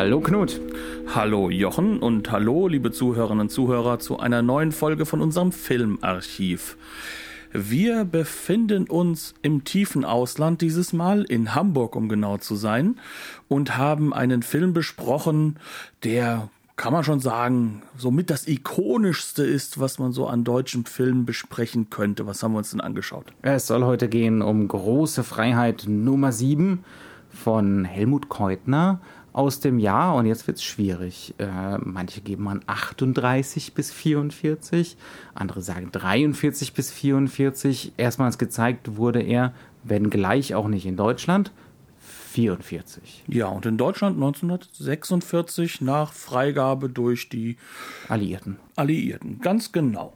Hallo Knut. Hallo Jochen und hallo liebe Zuhörerinnen und Zuhörer zu einer neuen Folge von unserem Filmarchiv. Wir befinden uns im tiefen Ausland dieses Mal, in Hamburg um genau zu sein, und haben einen Film besprochen, der kann man schon sagen, somit das ikonischste ist, was man so an deutschen Filmen besprechen könnte. Was haben wir uns denn angeschaut? Es soll heute gehen um Große Freiheit Nummer 7 von Helmut Keutner aus dem Jahr, und jetzt wird es schwierig. Äh, manche geben an 38 bis 44, andere sagen 43 bis 44. Erstmals gezeigt wurde er, wenn gleich auch nicht in Deutschland, 44. Ja, und in Deutschland 1946 nach Freigabe durch die Alliierten. Alliierten, ganz genau.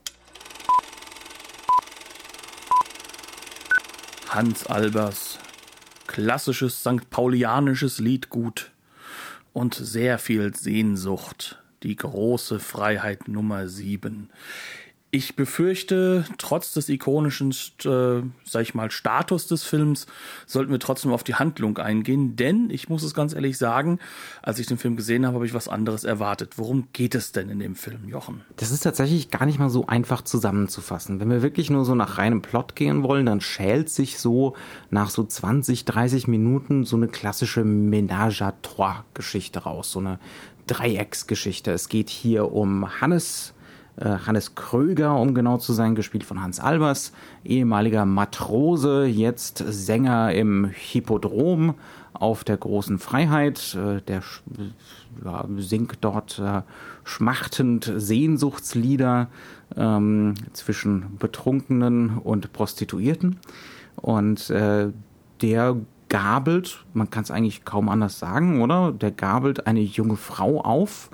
Hans Albers, klassisches St. Paulianisches Liedgut und sehr viel Sehnsucht. Die große Freiheit Nummer sieben. Ich befürchte, trotz des ikonischen, äh, sag ich mal, Status des Films, sollten wir trotzdem auf die Handlung eingehen, denn ich muss es ganz ehrlich sagen, als ich den Film gesehen habe, habe ich was anderes erwartet. Worum geht es denn in dem Film, Jochen? Das ist tatsächlich gar nicht mal so einfach zusammenzufassen. Wenn wir wirklich nur so nach reinem Plot gehen wollen, dann schält sich so nach so 20, 30 Minuten so eine klassische Ménage à trois Geschichte raus, so eine Dreiecksgeschichte. Es geht hier um Hannes, Hannes Kröger, um genau zu sein, gespielt von Hans Albers, ehemaliger Matrose, jetzt Sänger im Hippodrom auf der großen Freiheit. Äh, der ja, singt dort äh, schmachtend Sehnsuchtslieder ähm, zwischen Betrunkenen und Prostituierten. Und äh, der gabelt, man kann es eigentlich kaum anders sagen, oder? Der gabelt eine junge Frau auf, äh,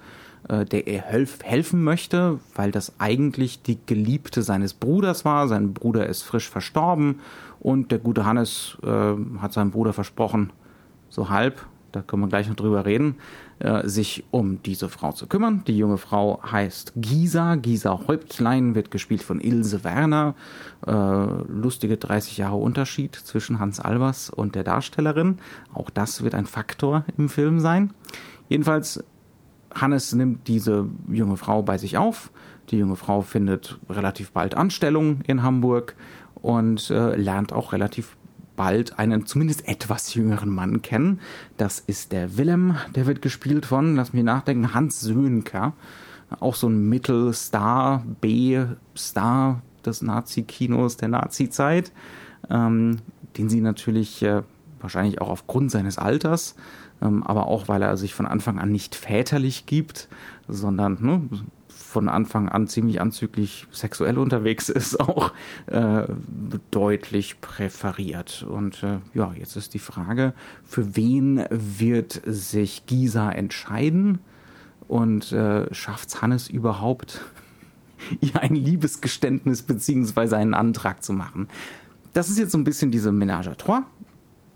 der er helfen möchte, weil das eigentlich die Geliebte seines Bruders war. Sein Bruder ist frisch verstorben und der gute Hannes äh, hat seinem Bruder versprochen, so halb, da können wir gleich noch drüber reden, äh, sich um diese Frau zu kümmern. Die junge Frau heißt Gisa. Gisa Häuptlein wird gespielt von Ilse Werner. Äh, lustige 30 Jahre Unterschied zwischen Hans Albers und der Darstellerin. Auch das wird ein Faktor im Film sein. Jedenfalls Hannes nimmt diese junge Frau bei sich auf. Die junge Frau findet relativ bald Anstellung in Hamburg und äh, lernt auch relativ bald einen zumindest etwas jüngeren Mann kennen. Das ist der Willem, der wird gespielt von, lass mich nachdenken, Hans Söhnker. Auch so ein Mittelstar, B-Star des Nazi-Kinos der Nazi-Zeit, ähm, den sie natürlich äh, wahrscheinlich auch aufgrund seines Alters aber auch weil er sich von Anfang an nicht väterlich gibt, sondern ne, von Anfang an ziemlich anzüglich sexuell unterwegs ist, auch äh, deutlich präferiert. Und äh, ja, jetzt ist die Frage, für wen wird sich Gisa entscheiden? Und äh, schafft Hannes überhaupt, ihr ein Liebesgeständnis beziehungsweise einen Antrag zu machen? Das ist jetzt so ein bisschen diese Ménage à trois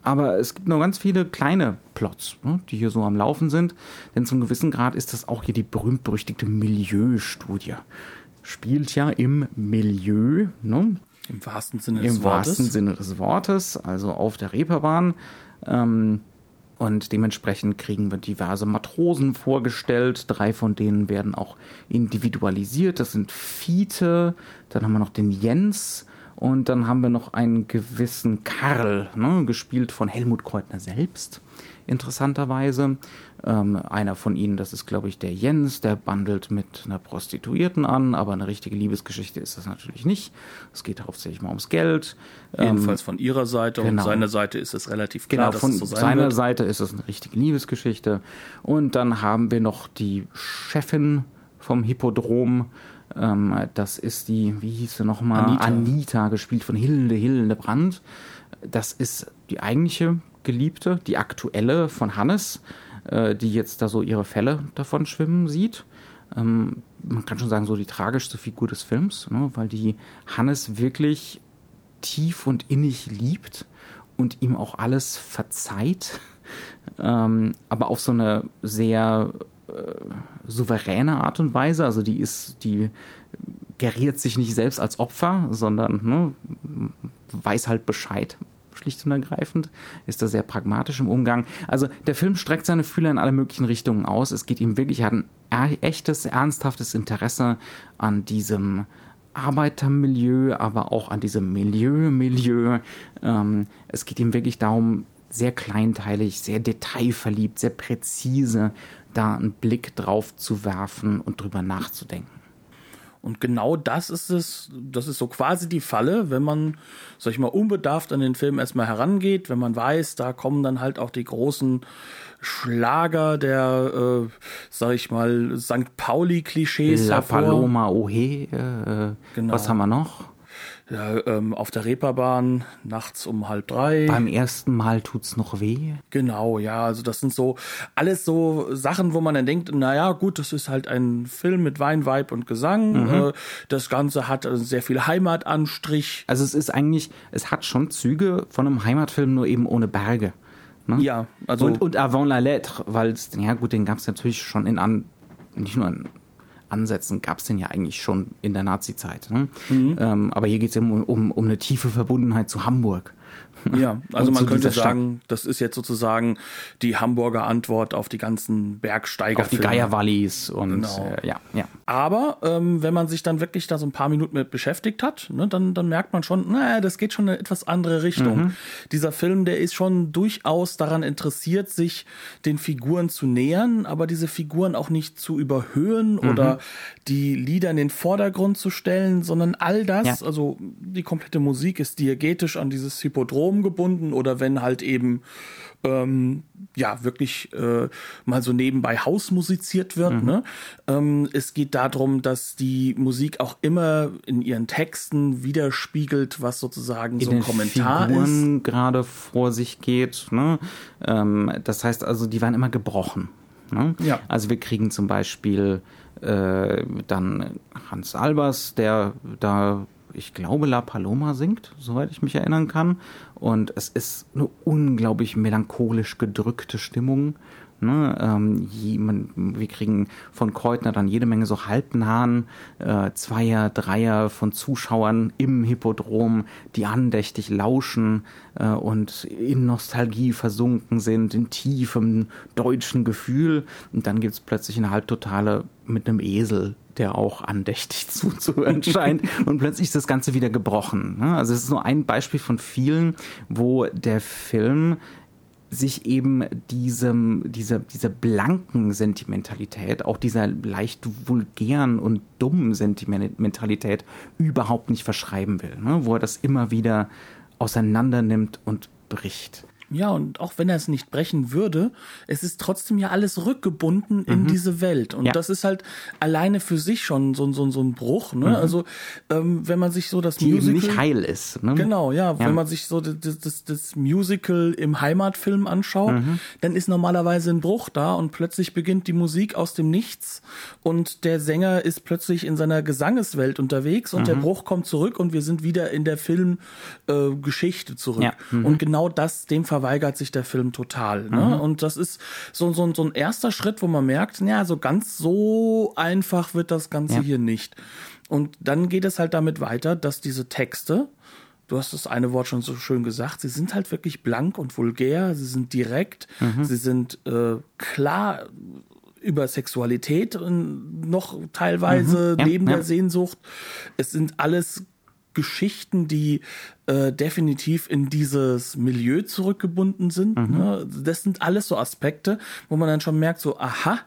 aber es gibt noch ganz viele kleine Plots, ne, die hier so am Laufen sind. Denn zum gewissen Grad ist das auch hier die berühmt-berüchtigte Milieustudie. Spielt ja im Milieu, ne? Im wahrsten Sinne des Im Wortes. Im wahrsten Sinne des Wortes, also auf der Reeperbahn. Ähm, und dementsprechend kriegen wir diverse Matrosen vorgestellt. Drei von denen werden auch individualisiert. Das sind Fiete, dann haben wir noch den Jens und dann haben wir noch einen gewissen Karl, ne, gespielt von Helmut Kreutner selbst, interessanterweise. Ähm, einer von ihnen, das ist, glaube ich, der Jens, der bandelt mit einer Prostituierten an, aber eine richtige Liebesgeschichte ist das natürlich nicht. Es geht hauptsächlich mal ums Geld. Jedenfalls ähm, von ihrer Seite genau. und seiner Seite ist es relativ klar, genau, von so sein seiner wird. Seite ist es eine richtige Liebesgeschichte. Und dann haben wir noch die Chefin vom Hippodrom, ähm, das ist die, wie hieß sie nochmal? Anita. Anita, gespielt von Hilde Hilde Brandt. Das ist die eigentliche Geliebte, die aktuelle von Hannes, äh, die jetzt da so ihre Fälle davon schwimmen sieht. ähm, man kann schon sagen, so die tragischste Figur des Films, ne, weil die Hannes wirklich tief und innig liebt und ihm auch alles verzeiht, ähm, aber auf so eine sehr äh, souveräne Art und Weise. Also die ist, die geriert sich nicht selbst als Opfer, sondern ne, weiß halt Bescheid, schlicht und ergreifend, ist da sehr pragmatisch im Umgang. Also der Film streckt seine Fühler in alle möglichen Richtungen aus. Es geht ihm wirklich, er hat ein echtes, ernsthaftes Interesse an diesem Arbeitermilieu, aber auch an diesem Milieu-Milieu. Ähm, es geht ihm wirklich darum, sehr kleinteilig, sehr detailverliebt, sehr präzise da einen Blick drauf zu werfen und drüber nachzudenken. Und genau das ist es, das ist so quasi die Falle, wenn man, sag ich mal, unbedarft an den Film erstmal herangeht, wenn man weiß, da kommen dann halt auch die großen Schlager der, äh, sag ich mal, St. Pauli-Klischees. La. Paloma Ohe, äh, genau. was haben wir noch? Ja, ähm, auf der Reeperbahn nachts um halb drei. Beim ersten Mal tut's noch weh. Genau, ja, also das sind so alles so Sachen, wo man dann denkt, naja, gut, das ist halt ein Film mit Wein, Weib und Gesang. Mhm. Äh, das Ganze hat sehr viel Heimatanstrich. Also es ist eigentlich, es hat schon Züge von einem Heimatfilm, nur eben ohne Berge. Ne? Ja, also. Und, und Avant la Lettre, weil ja gut, den gab's natürlich schon in an, nicht nur in Ansätzen gab es den ja eigentlich schon in der Nazi-Zeit. Ne? Mhm. Ähm, aber hier geht es um, um, um eine tiefe Verbundenheit zu Hamburg. Ja, also man könnte sagen, das ist jetzt sozusagen die Hamburger Antwort auf die ganzen Bergsteiger. Auf die Geierwallis und genau. äh, ja, ja. Aber ähm, wenn man sich dann wirklich da so ein paar Minuten mit beschäftigt hat, ne, dann, dann merkt man schon, naja, das geht schon in eine etwas andere Richtung. Mhm. Dieser Film, der ist schon durchaus daran interessiert, sich den Figuren zu nähern, aber diese Figuren auch nicht zu überhöhen mhm. oder die Lieder in den Vordergrund zu stellen, sondern all das, ja. also die komplette Musik ist diegetisch an dieses Hippodrom Strom gebunden oder wenn halt eben ähm, ja wirklich äh, mal so nebenbei Hausmusiziert wird. Mhm. Ne? Ähm, es geht darum, dass die Musik auch immer in ihren Texten widerspiegelt, was sozusagen in so ein Kommentar Figuren ist. gerade vor sich geht. Ne? Ähm, das heißt also, die waren immer gebrochen. Ne? Ja. Also wir kriegen zum Beispiel äh, dann Hans Albers, der da ich glaube, La Paloma singt, soweit ich mich erinnern kann. Und es ist eine unglaublich melancholisch gedrückte Stimmung. Ne? Ähm, je, man, wir kriegen von Keutner dann jede Menge so Halbnahen, äh, Zweier, Dreier von Zuschauern im Hippodrom, die andächtig lauschen äh, und in Nostalgie versunken sind, in tiefem deutschen Gefühl. Und dann gibt's plötzlich eine Halbtotale mit einem Esel, der auch andächtig zuzuhören scheint. und plötzlich ist das Ganze wieder gebrochen. Ne? Also es ist nur ein Beispiel von vielen, wo der Film sich eben diesem, dieser, dieser blanken Sentimentalität, auch dieser leicht vulgären und dummen Sentimentalität überhaupt nicht verschreiben will, ne? wo er das immer wieder auseinander nimmt und bricht. Ja, und auch wenn er es nicht brechen würde, es ist trotzdem ja alles rückgebunden in mhm. diese Welt. Und ja. das ist halt alleine für sich schon so, so, so ein Bruch. Ne? Mhm. Also, ähm, wenn man sich so das Die Musical. nicht heil ist. Ne? Genau, ja, ja, Wenn man sich so das, das, das Musical im Heimatfilm anschaut, mhm. dann ist normalerweise ein Bruch da und plötzlich beginnt die Musik aus dem Nichts und der Sänger ist plötzlich in seiner Gesangeswelt unterwegs und der mhm. Bruch kommt zurück und wir sind wieder in der Filmgeschichte äh, zurück. Ja. Mhm. Und genau das, dem Fall verweigert sich der Film total. Ne? Mhm. Und das ist so, so, so ein erster Schritt, wo man merkt, ja, so ganz so einfach wird das Ganze ja. hier nicht. Und dann geht es halt damit weiter, dass diese Texte, du hast das eine Wort schon so schön gesagt, sie sind halt wirklich blank und vulgär, sie sind direkt, mhm. sie sind äh, klar über Sexualität noch teilweise mhm, ja, neben ja. der Sehnsucht. Es sind alles Geschichten, die äh, definitiv in dieses Milieu zurückgebunden sind. Mhm. Ne? Das sind alles so Aspekte, wo man dann schon merkt, so, aha,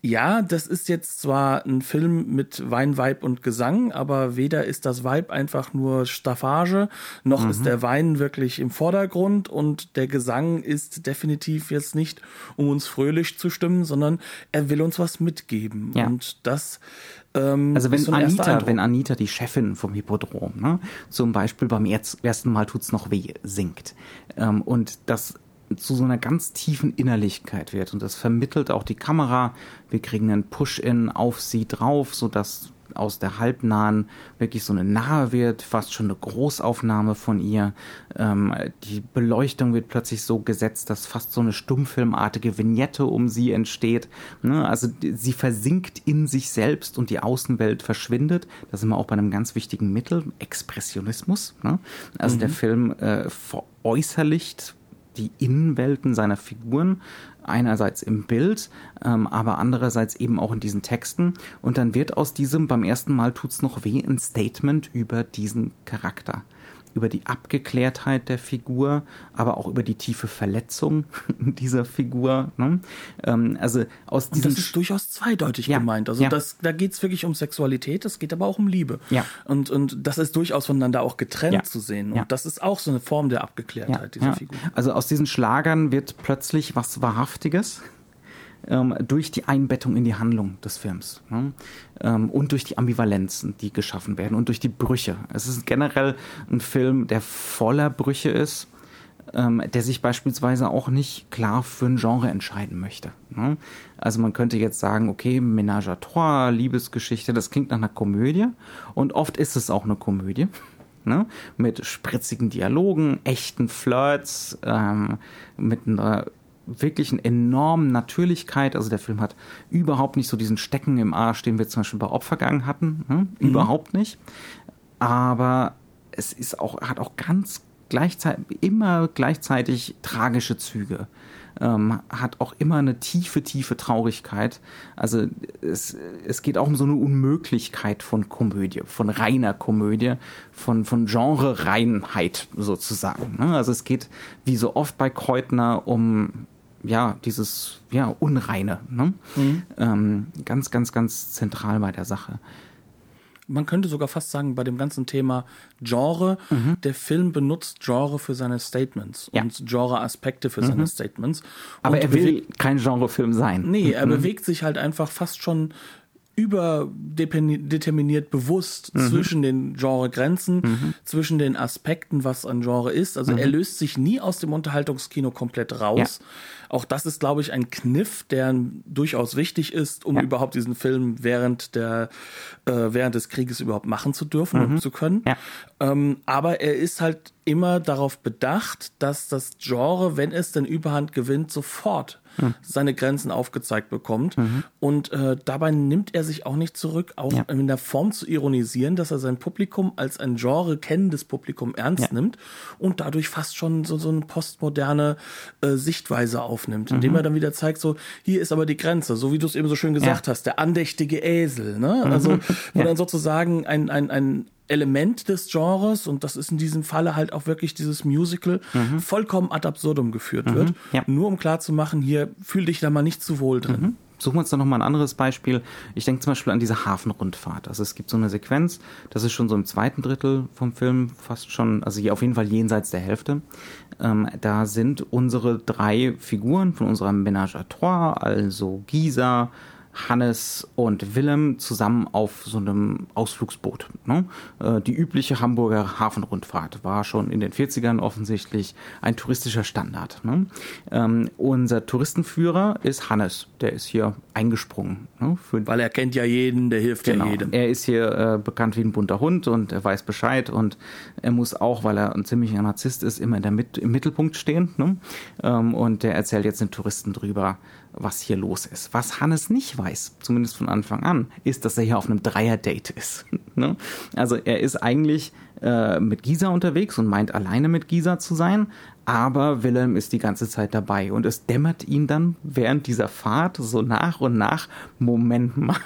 ja, das ist jetzt zwar ein Film mit Wein, Weib und Gesang, aber weder ist das Weib einfach nur Staffage, noch mhm. ist der Wein wirklich im Vordergrund und der Gesang ist definitiv jetzt nicht, um uns fröhlich zu stimmen, sondern er will uns was mitgeben. Ja. Und das ähm, also wenn Anita, wenn Anita, die Chefin vom Hippodrom, ne, zum Beispiel beim ersten Mal tut's noch weh, singt ähm, und das zu so einer ganz tiefen Innerlichkeit wird. Und das vermittelt auch die Kamera. Wir kriegen einen Push-In auf sie drauf, sodass aus der halbnahen wirklich so eine nahe wird, fast schon eine Großaufnahme von ihr. Ähm, die Beleuchtung wird plötzlich so gesetzt, dass fast so eine stummfilmartige Vignette um sie entsteht. Ne? Also sie versinkt in sich selbst und die Außenwelt verschwindet. Das ist immer auch bei einem ganz wichtigen Mittel, Expressionismus. Ne? Also mhm. der Film äh, veräußerlicht die Innenwelten seiner Figuren, einerseits im Bild, ähm, aber andererseits eben auch in diesen Texten. Und dann wird aus diesem, beim ersten Mal tut's noch weh, ein Statement über diesen Charakter über die Abgeklärtheit der Figur, aber auch über die tiefe Verletzung dieser Figur. Ne? Ähm, also aus diesem das ist durchaus zweideutig ja, gemeint. Also ja. das, da geht es wirklich um Sexualität, es geht aber auch um Liebe. Ja. Und, und das ist durchaus voneinander auch getrennt ja. zu sehen. Und das ist auch so eine Form der Abgeklärtheit dieser Figur. Also aus diesen Schlagern wird plötzlich was Wahrhaftiges ähm, durch die Einbettung in die Handlung des Films ne? ähm, und durch die Ambivalenzen, die geschaffen werden und durch die Brüche. Es ist generell ein Film, der voller Brüche ist, ähm, der sich beispielsweise auch nicht klar für ein Genre entscheiden möchte. Ne? Also man könnte jetzt sagen, okay, Ménage à trois, Liebesgeschichte, das klingt nach einer Komödie und oft ist es auch eine Komödie. Ne? mit spritzigen Dialogen, echten Flirts, ähm, mit einer wirklichen enormen Natürlichkeit. Also der Film hat überhaupt nicht so diesen Stecken im Arsch, den wir zum Beispiel bei Opfergang hatten. Hm? Mhm. Überhaupt nicht. Aber es ist auch, hat auch ganz gleichzeitig, immer gleichzeitig tragische Züge. Ähm, hat auch immer eine tiefe, tiefe Traurigkeit. Also es, es geht auch um so eine Unmöglichkeit von Komödie, von reiner Komödie, von, von Genre-Reinheit sozusagen. Ne? Also es geht wie so oft bei Keutner um ja, dieses ja, Unreine. Ne? Mhm. Ähm, ganz, ganz, ganz zentral bei der Sache. Man könnte sogar fast sagen, bei dem ganzen Thema Genre, mhm. der Film benutzt Genre für seine Statements ja. und Genre-Aspekte für mhm. seine Statements. Aber er will kein Genrefilm sein. Nee, er mhm. bewegt sich halt einfach fast schon überdeterminiert bewusst mhm. zwischen den Genregrenzen, mhm. zwischen den Aspekten, was ein Genre ist. Also mhm. er löst sich nie aus dem Unterhaltungskino komplett raus. Ja. Auch das ist, glaube ich, ein Kniff, der durchaus wichtig ist, um ja. überhaupt diesen Film während der äh, während des Krieges überhaupt machen zu dürfen und mhm. zu können. Ja. Ähm, aber er ist halt immer darauf bedacht, dass das Genre, wenn es denn Überhand gewinnt, sofort mhm. seine Grenzen aufgezeigt bekommt. Mhm. Und äh, dabei nimmt er sich auch nicht zurück, auch ja. in der Form zu ironisieren, dass er sein Publikum als ein Genre kennendes Publikum ernst ja. nimmt und dadurch fast schon so, so eine postmoderne äh, Sichtweise aufnimmt, indem mhm. er dann wieder zeigt, so, hier ist aber die Grenze, so wie du es eben so schön gesagt ja. hast, der andächtige Esel, ne? Mhm. Also, wo dann sozusagen ein, ein, ein Element des Genres, und das ist in diesem Falle halt auch wirklich dieses Musical, mhm. vollkommen ad absurdum geführt mhm. wird. Ja. Nur um klarzumachen, hier fühl dich da mal nicht zu wohl drin. Mhm. Suchen wir uns doch nochmal ein anderes Beispiel. Ich denke zum Beispiel an diese Hafenrundfahrt. Also es gibt so eine Sequenz, das ist schon so im zweiten Drittel vom Film, fast schon, also hier auf jeden Fall jenseits der Hälfte. Ähm, da sind unsere drei Figuren von unserer Ménage à Trois, also Gisa, Hannes und Willem zusammen auf so einem Ausflugsboot. Ne? Äh, die übliche Hamburger Hafenrundfahrt war schon in den 40ern offensichtlich ein touristischer Standard. Ne? Ähm, unser Touristenführer ist Hannes, der ist hier eingesprungen. Ne? Weil er kennt ja jeden, der hilft genau. ja jedem. Er ist hier äh, bekannt wie ein bunter Hund und er weiß Bescheid und er muss auch, weil er ein ziemlicher Narzisst ist, immer in der Mit im Mittelpunkt stehen. Ne? Ähm, und der erzählt jetzt den Touristen drüber, was hier los ist. Was Hannes nicht weiß, zumindest von Anfang an, ist, dass er hier auf einem Dreier-Date ist. ne? Also er ist eigentlich äh, mit Gisa unterwegs und meint alleine mit Gisa zu sein, aber Wilhelm ist die ganze Zeit dabei und es dämmert ihn dann während dieser Fahrt so nach und nach, Moment mal.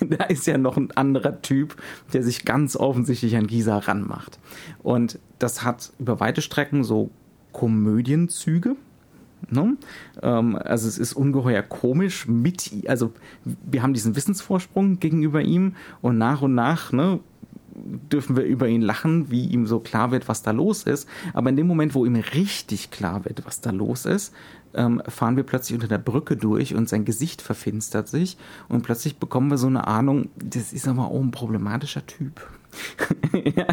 da ist ja noch ein anderer Typ, der sich ganz offensichtlich an Gisa ranmacht. Und das hat über weite Strecken so Komödienzüge, Ne? Ähm, also es ist ungeheuer komisch mit, also wir haben diesen Wissensvorsprung gegenüber ihm und nach und nach ne, dürfen wir über ihn lachen, wie ihm so klar wird, was da los ist. Aber in dem Moment, wo ihm richtig klar wird, was da los ist, ähm, fahren wir plötzlich unter der Brücke durch und sein Gesicht verfinstert sich und plötzlich bekommen wir so eine Ahnung, das ist aber auch ein problematischer Typ. ja,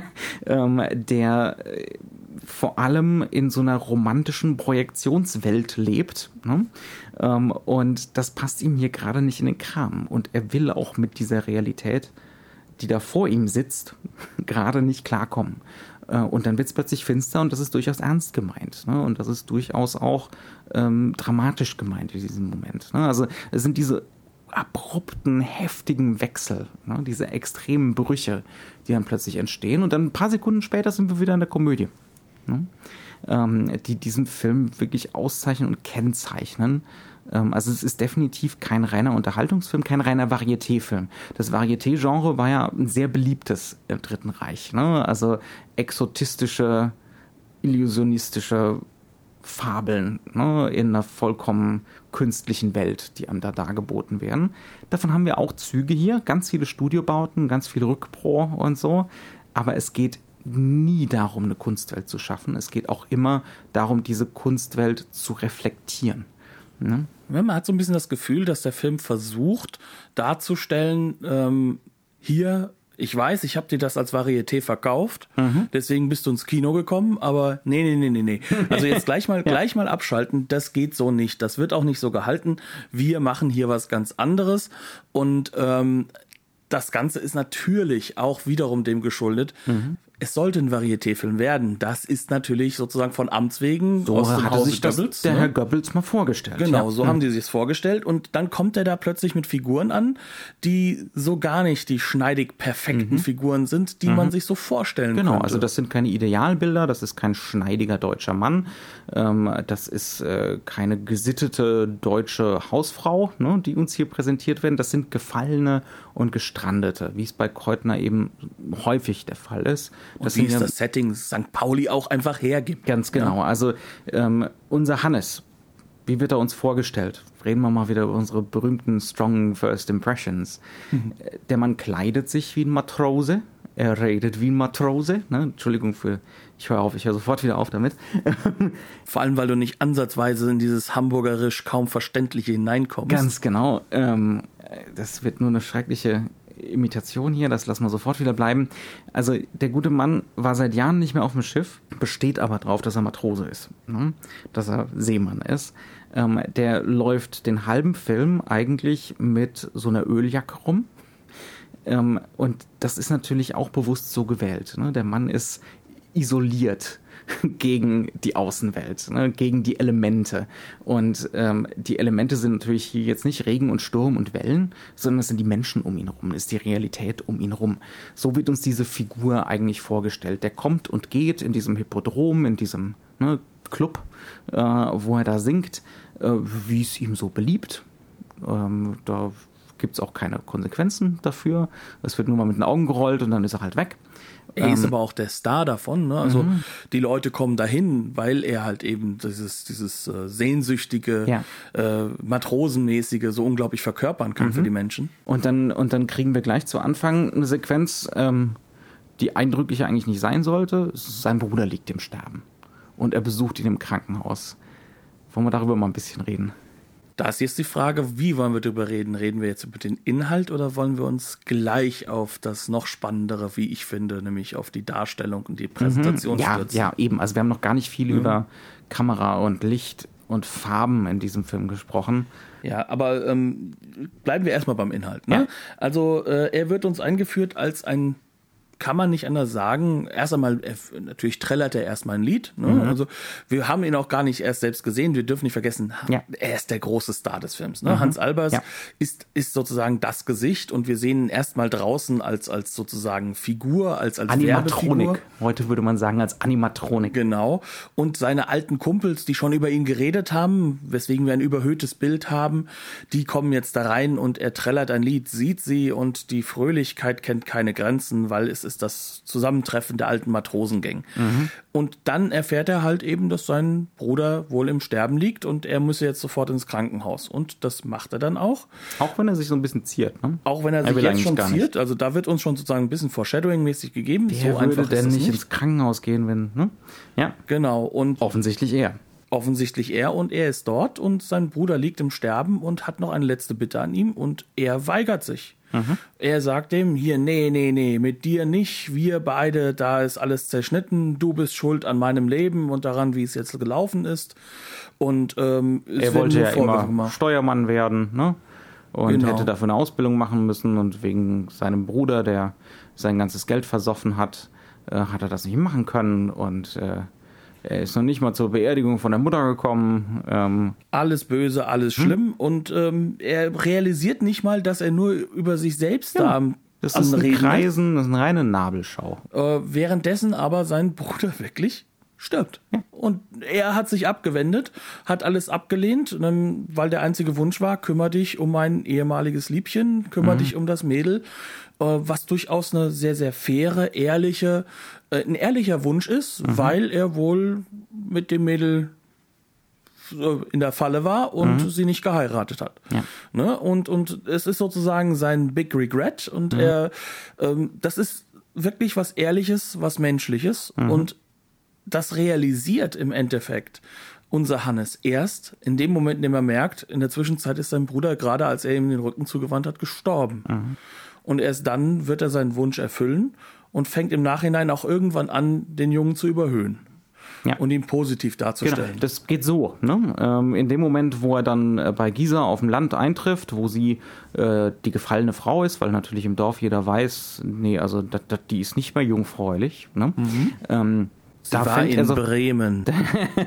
ähm, der äh, vor allem in so einer romantischen Projektionswelt lebt. Ne? Ähm, und das passt ihm hier gerade nicht in den Kram. Und er will auch mit dieser Realität, die da vor ihm sitzt, gerade nicht klarkommen. Äh, und dann wird es plötzlich finster und das ist durchaus ernst gemeint. Ne? Und das ist durchaus auch ähm, dramatisch gemeint in diesem Moment. Ne? Also es sind diese abrupten, heftigen Wechsel, ne? diese extremen Brüche, die dann plötzlich entstehen. Und dann ein paar Sekunden später sind wir wieder in der Komödie. Ne? Ähm, die diesen Film wirklich auszeichnen und kennzeichnen. Ähm, also es ist definitiv kein reiner Unterhaltungsfilm, kein reiner Varieté-Film. Das Varieté-Genre war ja ein sehr beliebtes im Dritten Reich. Ne? Also exotistische, illusionistische Fabeln ne, in einer vollkommen künstlichen Welt, die einem da dargeboten werden. Davon haben wir auch Züge hier, ganz viele Studiobauten, ganz viel Rückpro und so. Aber es geht nie darum, eine Kunstwelt zu schaffen. Es geht auch immer darum, diese Kunstwelt zu reflektieren. Ne? Man hat so ein bisschen das Gefühl, dass der Film versucht darzustellen, ähm, hier ich weiß, ich habe dir das als Varieté verkauft, mhm. deswegen bist du ins Kino gekommen, aber nee, nee, nee, nee, nee. Also jetzt gleich mal, ja. gleich mal abschalten, das geht so nicht. Das wird auch nicht so gehalten. Wir machen hier was ganz anderes und ähm, das Ganze ist natürlich auch wiederum dem geschuldet. Mhm es sollte ein Varieté-Film werden. Das ist natürlich sozusagen von Amts wegen so aus dem hatte Hause sich Goebbels, der ne? Herr Goebbels mal vorgestellt. Genau, ja. so haben die sich vorgestellt und dann kommt er da plötzlich mit Figuren an, die so gar nicht die schneidig perfekten mhm. Figuren sind, die mhm. man sich so vorstellen Genau, könnte. also das sind keine Idealbilder, das ist kein schneidiger deutscher Mann, ähm, das ist äh, keine gesittete deutsche Hausfrau, ne, die uns hier präsentiert werden, das sind gefallene und gestrandete, wie es bei Kreutner eben häufig der Fall ist. Und wie es das Setting St. Pauli auch einfach hergibt. Ganz genau. Ja. Also ähm, unser Hannes, wie wird er uns vorgestellt? Reden wir mal wieder über unsere berühmten Strong First Impressions. Mhm. Der Mann kleidet sich wie ein Matrose. Er redet wie ein Matrose. Ne? Entschuldigung für, ich höre auf, ich höre sofort wieder auf damit. Vor allem, weil du nicht ansatzweise in dieses hamburgerisch kaum verständliche hineinkommst. Ganz genau. Ähm, das wird nur eine schreckliche Imitation hier, das lassen wir sofort wieder bleiben. Also der gute Mann war seit Jahren nicht mehr auf dem Schiff, besteht aber drauf, dass er Matrose ist, ne? dass er Seemann ist. Ähm, der läuft den halben Film eigentlich mit so einer Öljacke rum. Ähm, und das ist natürlich auch bewusst so gewählt. Ne? Der Mann ist isoliert gegen die Außenwelt, ne, gegen die Elemente. Und ähm, die Elemente sind natürlich hier jetzt nicht Regen und Sturm und Wellen, sondern es sind die Menschen um ihn herum, ist die Realität um ihn herum. So wird uns diese Figur eigentlich vorgestellt. Der kommt und geht in diesem Hippodrom, in diesem ne, Club, äh, wo er da singt, äh, wie es ihm so beliebt. Ähm, da gibt es auch keine Konsequenzen dafür. Es wird nur mal mit den Augen gerollt und dann ist er halt weg. Er ähm, ist aber auch der Star davon. Ne? Also mhm. die Leute kommen dahin, weil er halt eben dieses, dieses äh, sehnsüchtige, ja. äh, matrosenmäßige so unglaublich verkörpern kann mhm. für die Menschen. Und dann, und dann kriegen wir gleich zu Anfang eine Sequenz, ähm, die eindrücklicher eigentlich nicht sein sollte. Sein Bruder liegt im Sterben. Und er besucht ihn im Krankenhaus. Wollen wir darüber mal ein bisschen reden? Da ist jetzt die Frage, wie wollen wir darüber reden? Reden wir jetzt über den Inhalt oder wollen wir uns gleich auf das noch Spannendere, wie ich finde, nämlich auf die Darstellung und die mhm. Präsentation mhm. ja, stürzen? Ja, eben. Also wir haben noch gar nicht viel mhm. über Kamera und Licht und Farben in diesem Film gesprochen. Ja, aber ähm, bleiben wir erstmal beim Inhalt. Ne? Ja. Also äh, er wird uns eingeführt als ein kann man nicht anders sagen. Erst einmal, natürlich trällert er erstmal ein Lied. Ne? Mhm. Also wir haben ihn auch gar nicht erst selbst gesehen. Wir dürfen nicht vergessen, ja. er ist der große Star des Films. Ne? Mhm. Hans Albers ja. ist, ist sozusagen das Gesicht und wir sehen ihn erstmal draußen als, als sozusagen Figur, als, als Animatronik. Heute würde man sagen als Animatronik. Genau. Und seine alten Kumpels, die schon über ihn geredet haben, weswegen wir ein überhöhtes Bild haben, die kommen jetzt da rein und er trällert ein Lied, sieht sie und die Fröhlichkeit kennt keine Grenzen, weil es ist das Zusammentreffen der alten Matrosengang. Mhm. Und dann erfährt er halt eben, dass sein Bruder wohl im Sterben liegt und er müsse jetzt sofort ins Krankenhaus. Und das macht er dann auch. Auch wenn er sich so ein bisschen ziert, ne? Auch wenn er, er sich jetzt schon ziert. Also da wird uns schon sozusagen ein bisschen Foreshadowing-mäßig gegeben. Wer so würde denn nicht ins Krankenhaus gehen, wenn, ne? Ja. Genau. Und offensichtlich er. offensichtlich er und er ist dort und sein Bruder liegt im Sterben und hat noch eine letzte Bitte an ihm und er weigert sich. Mhm. Er sagt ihm hier, nee, nee, nee, mit dir nicht, wir beide, da ist alles zerschnitten, du bist schuld an meinem Leben und daran, wie es jetzt gelaufen ist. Und ähm, er wollte ja immer gemacht. Steuermann werden, ne? Und genau. hätte dafür eine Ausbildung machen müssen und wegen seinem Bruder, der sein ganzes Geld versoffen hat, äh, hat er das nicht machen können und äh, er ist noch nicht mal zur Beerdigung von der Mutter gekommen. Ähm alles böse, alles hm? schlimm. Und ähm, er realisiert nicht mal, dass er nur über sich selbst ja. da am das ist ein Kreisen, das ist eine reine Nabelschau. Äh, währenddessen aber sein Bruder wirklich stirbt. Ja. Und er hat sich abgewendet, hat alles abgelehnt, weil der einzige Wunsch war, kümmere dich um mein ehemaliges Liebchen, kümmere mhm. dich um das Mädel, was durchaus eine sehr, sehr faire, ehrliche, äh, ein ehrlicher Wunsch ist, mhm. weil er wohl mit dem Mädel in der Falle war und mhm. sie nicht geheiratet hat. Ja. Ne? Und, und es ist sozusagen sein Big Regret und mhm. er, ähm, das ist wirklich was Ehrliches, was Menschliches mhm. und das realisiert im Endeffekt unser Hannes erst in dem Moment, in dem er merkt, in der Zwischenzeit ist sein Bruder gerade, als er ihm den Rücken zugewandt hat, gestorben. Und erst dann wird er seinen Wunsch erfüllen und fängt im Nachhinein auch irgendwann an, den Jungen zu überhöhen. Ja. und ihn positiv darzustellen. Genau, das geht so. Ne? Ähm, in dem Moment, wo er dann äh, bei Gisa auf dem Land eintrifft, wo sie äh, die gefallene Frau ist, weil natürlich im Dorf jeder weiß, nee, also dat, dat, die ist nicht mehr jungfräulich. Ne? Mhm. Ähm, Sie da war in so, Bremen.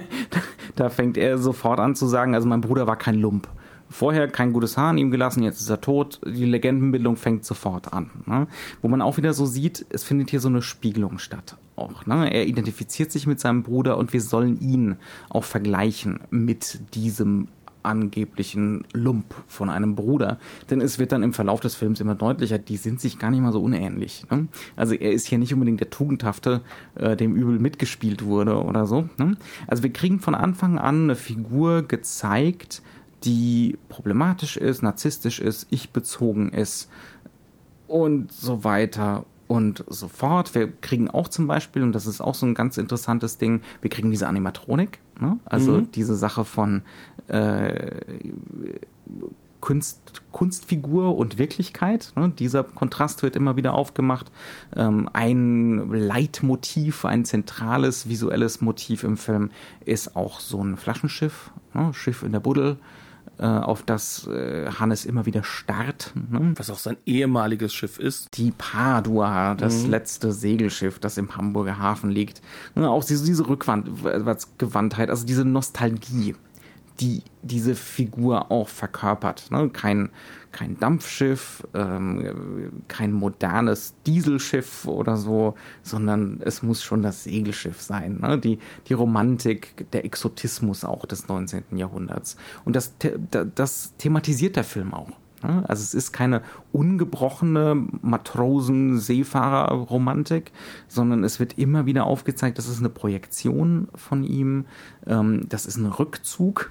da fängt er sofort an zu sagen, also mein Bruder war kein Lump. Vorher kein gutes Haar an ihm gelassen, jetzt ist er tot. Die Legendenbildung fängt sofort an. Ne? Wo man auch wieder so sieht, es findet hier so eine Spiegelung statt. Auch, ne? Er identifiziert sich mit seinem Bruder und wir sollen ihn auch vergleichen mit diesem angeblichen Lump von einem Bruder. Denn es wird dann im Verlauf des Films immer deutlicher, die sind sich gar nicht mal so unähnlich. Ne? Also er ist hier nicht unbedingt der Tugendhafte, äh, dem übel mitgespielt wurde oder so. Ne? Also wir kriegen von Anfang an eine Figur gezeigt, die problematisch ist, narzisstisch ist, ich-bezogen ist und so weiter und so fort. Wir kriegen auch zum Beispiel, und das ist auch so ein ganz interessantes Ding, wir kriegen diese Animatronik, ne? also mhm. diese Sache von äh, Kunst, Kunstfigur und Wirklichkeit. Ne? Dieser Kontrast wird immer wieder aufgemacht. Ähm, ein Leitmotiv, ein zentrales visuelles Motiv im Film ist auch so ein Flaschenschiff, ne? Schiff in der Buddel auf das äh, Hannes immer wieder starrt. Ne? Was auch sein ehemaliges Schiff ist. Die Padua, das mhm. letzte Segelschiff, das im Hamburger Hafen liegt. Ne? Auch diese, diese Rückgewandtheit, also diese Nostalgie die diese Figur auch verkörpert. Ne? Kein, kein Dampfschiff, ähm, kein modernes Dieselschiff oder so, sondern es muss schon das Segelschiff sein. Ne? Die, die Romantik, der Exotismus auch des 19. Jahrhunderts. Und das, das thematisiert der Film auch. Ne? Also es ist keine ungebrochene Matrosen-Seefahrer-Romantik, sondern es wird immer wieder aufgezeigt, das ist eine Projektion von ihm, ähm, das ist ein Rückzug,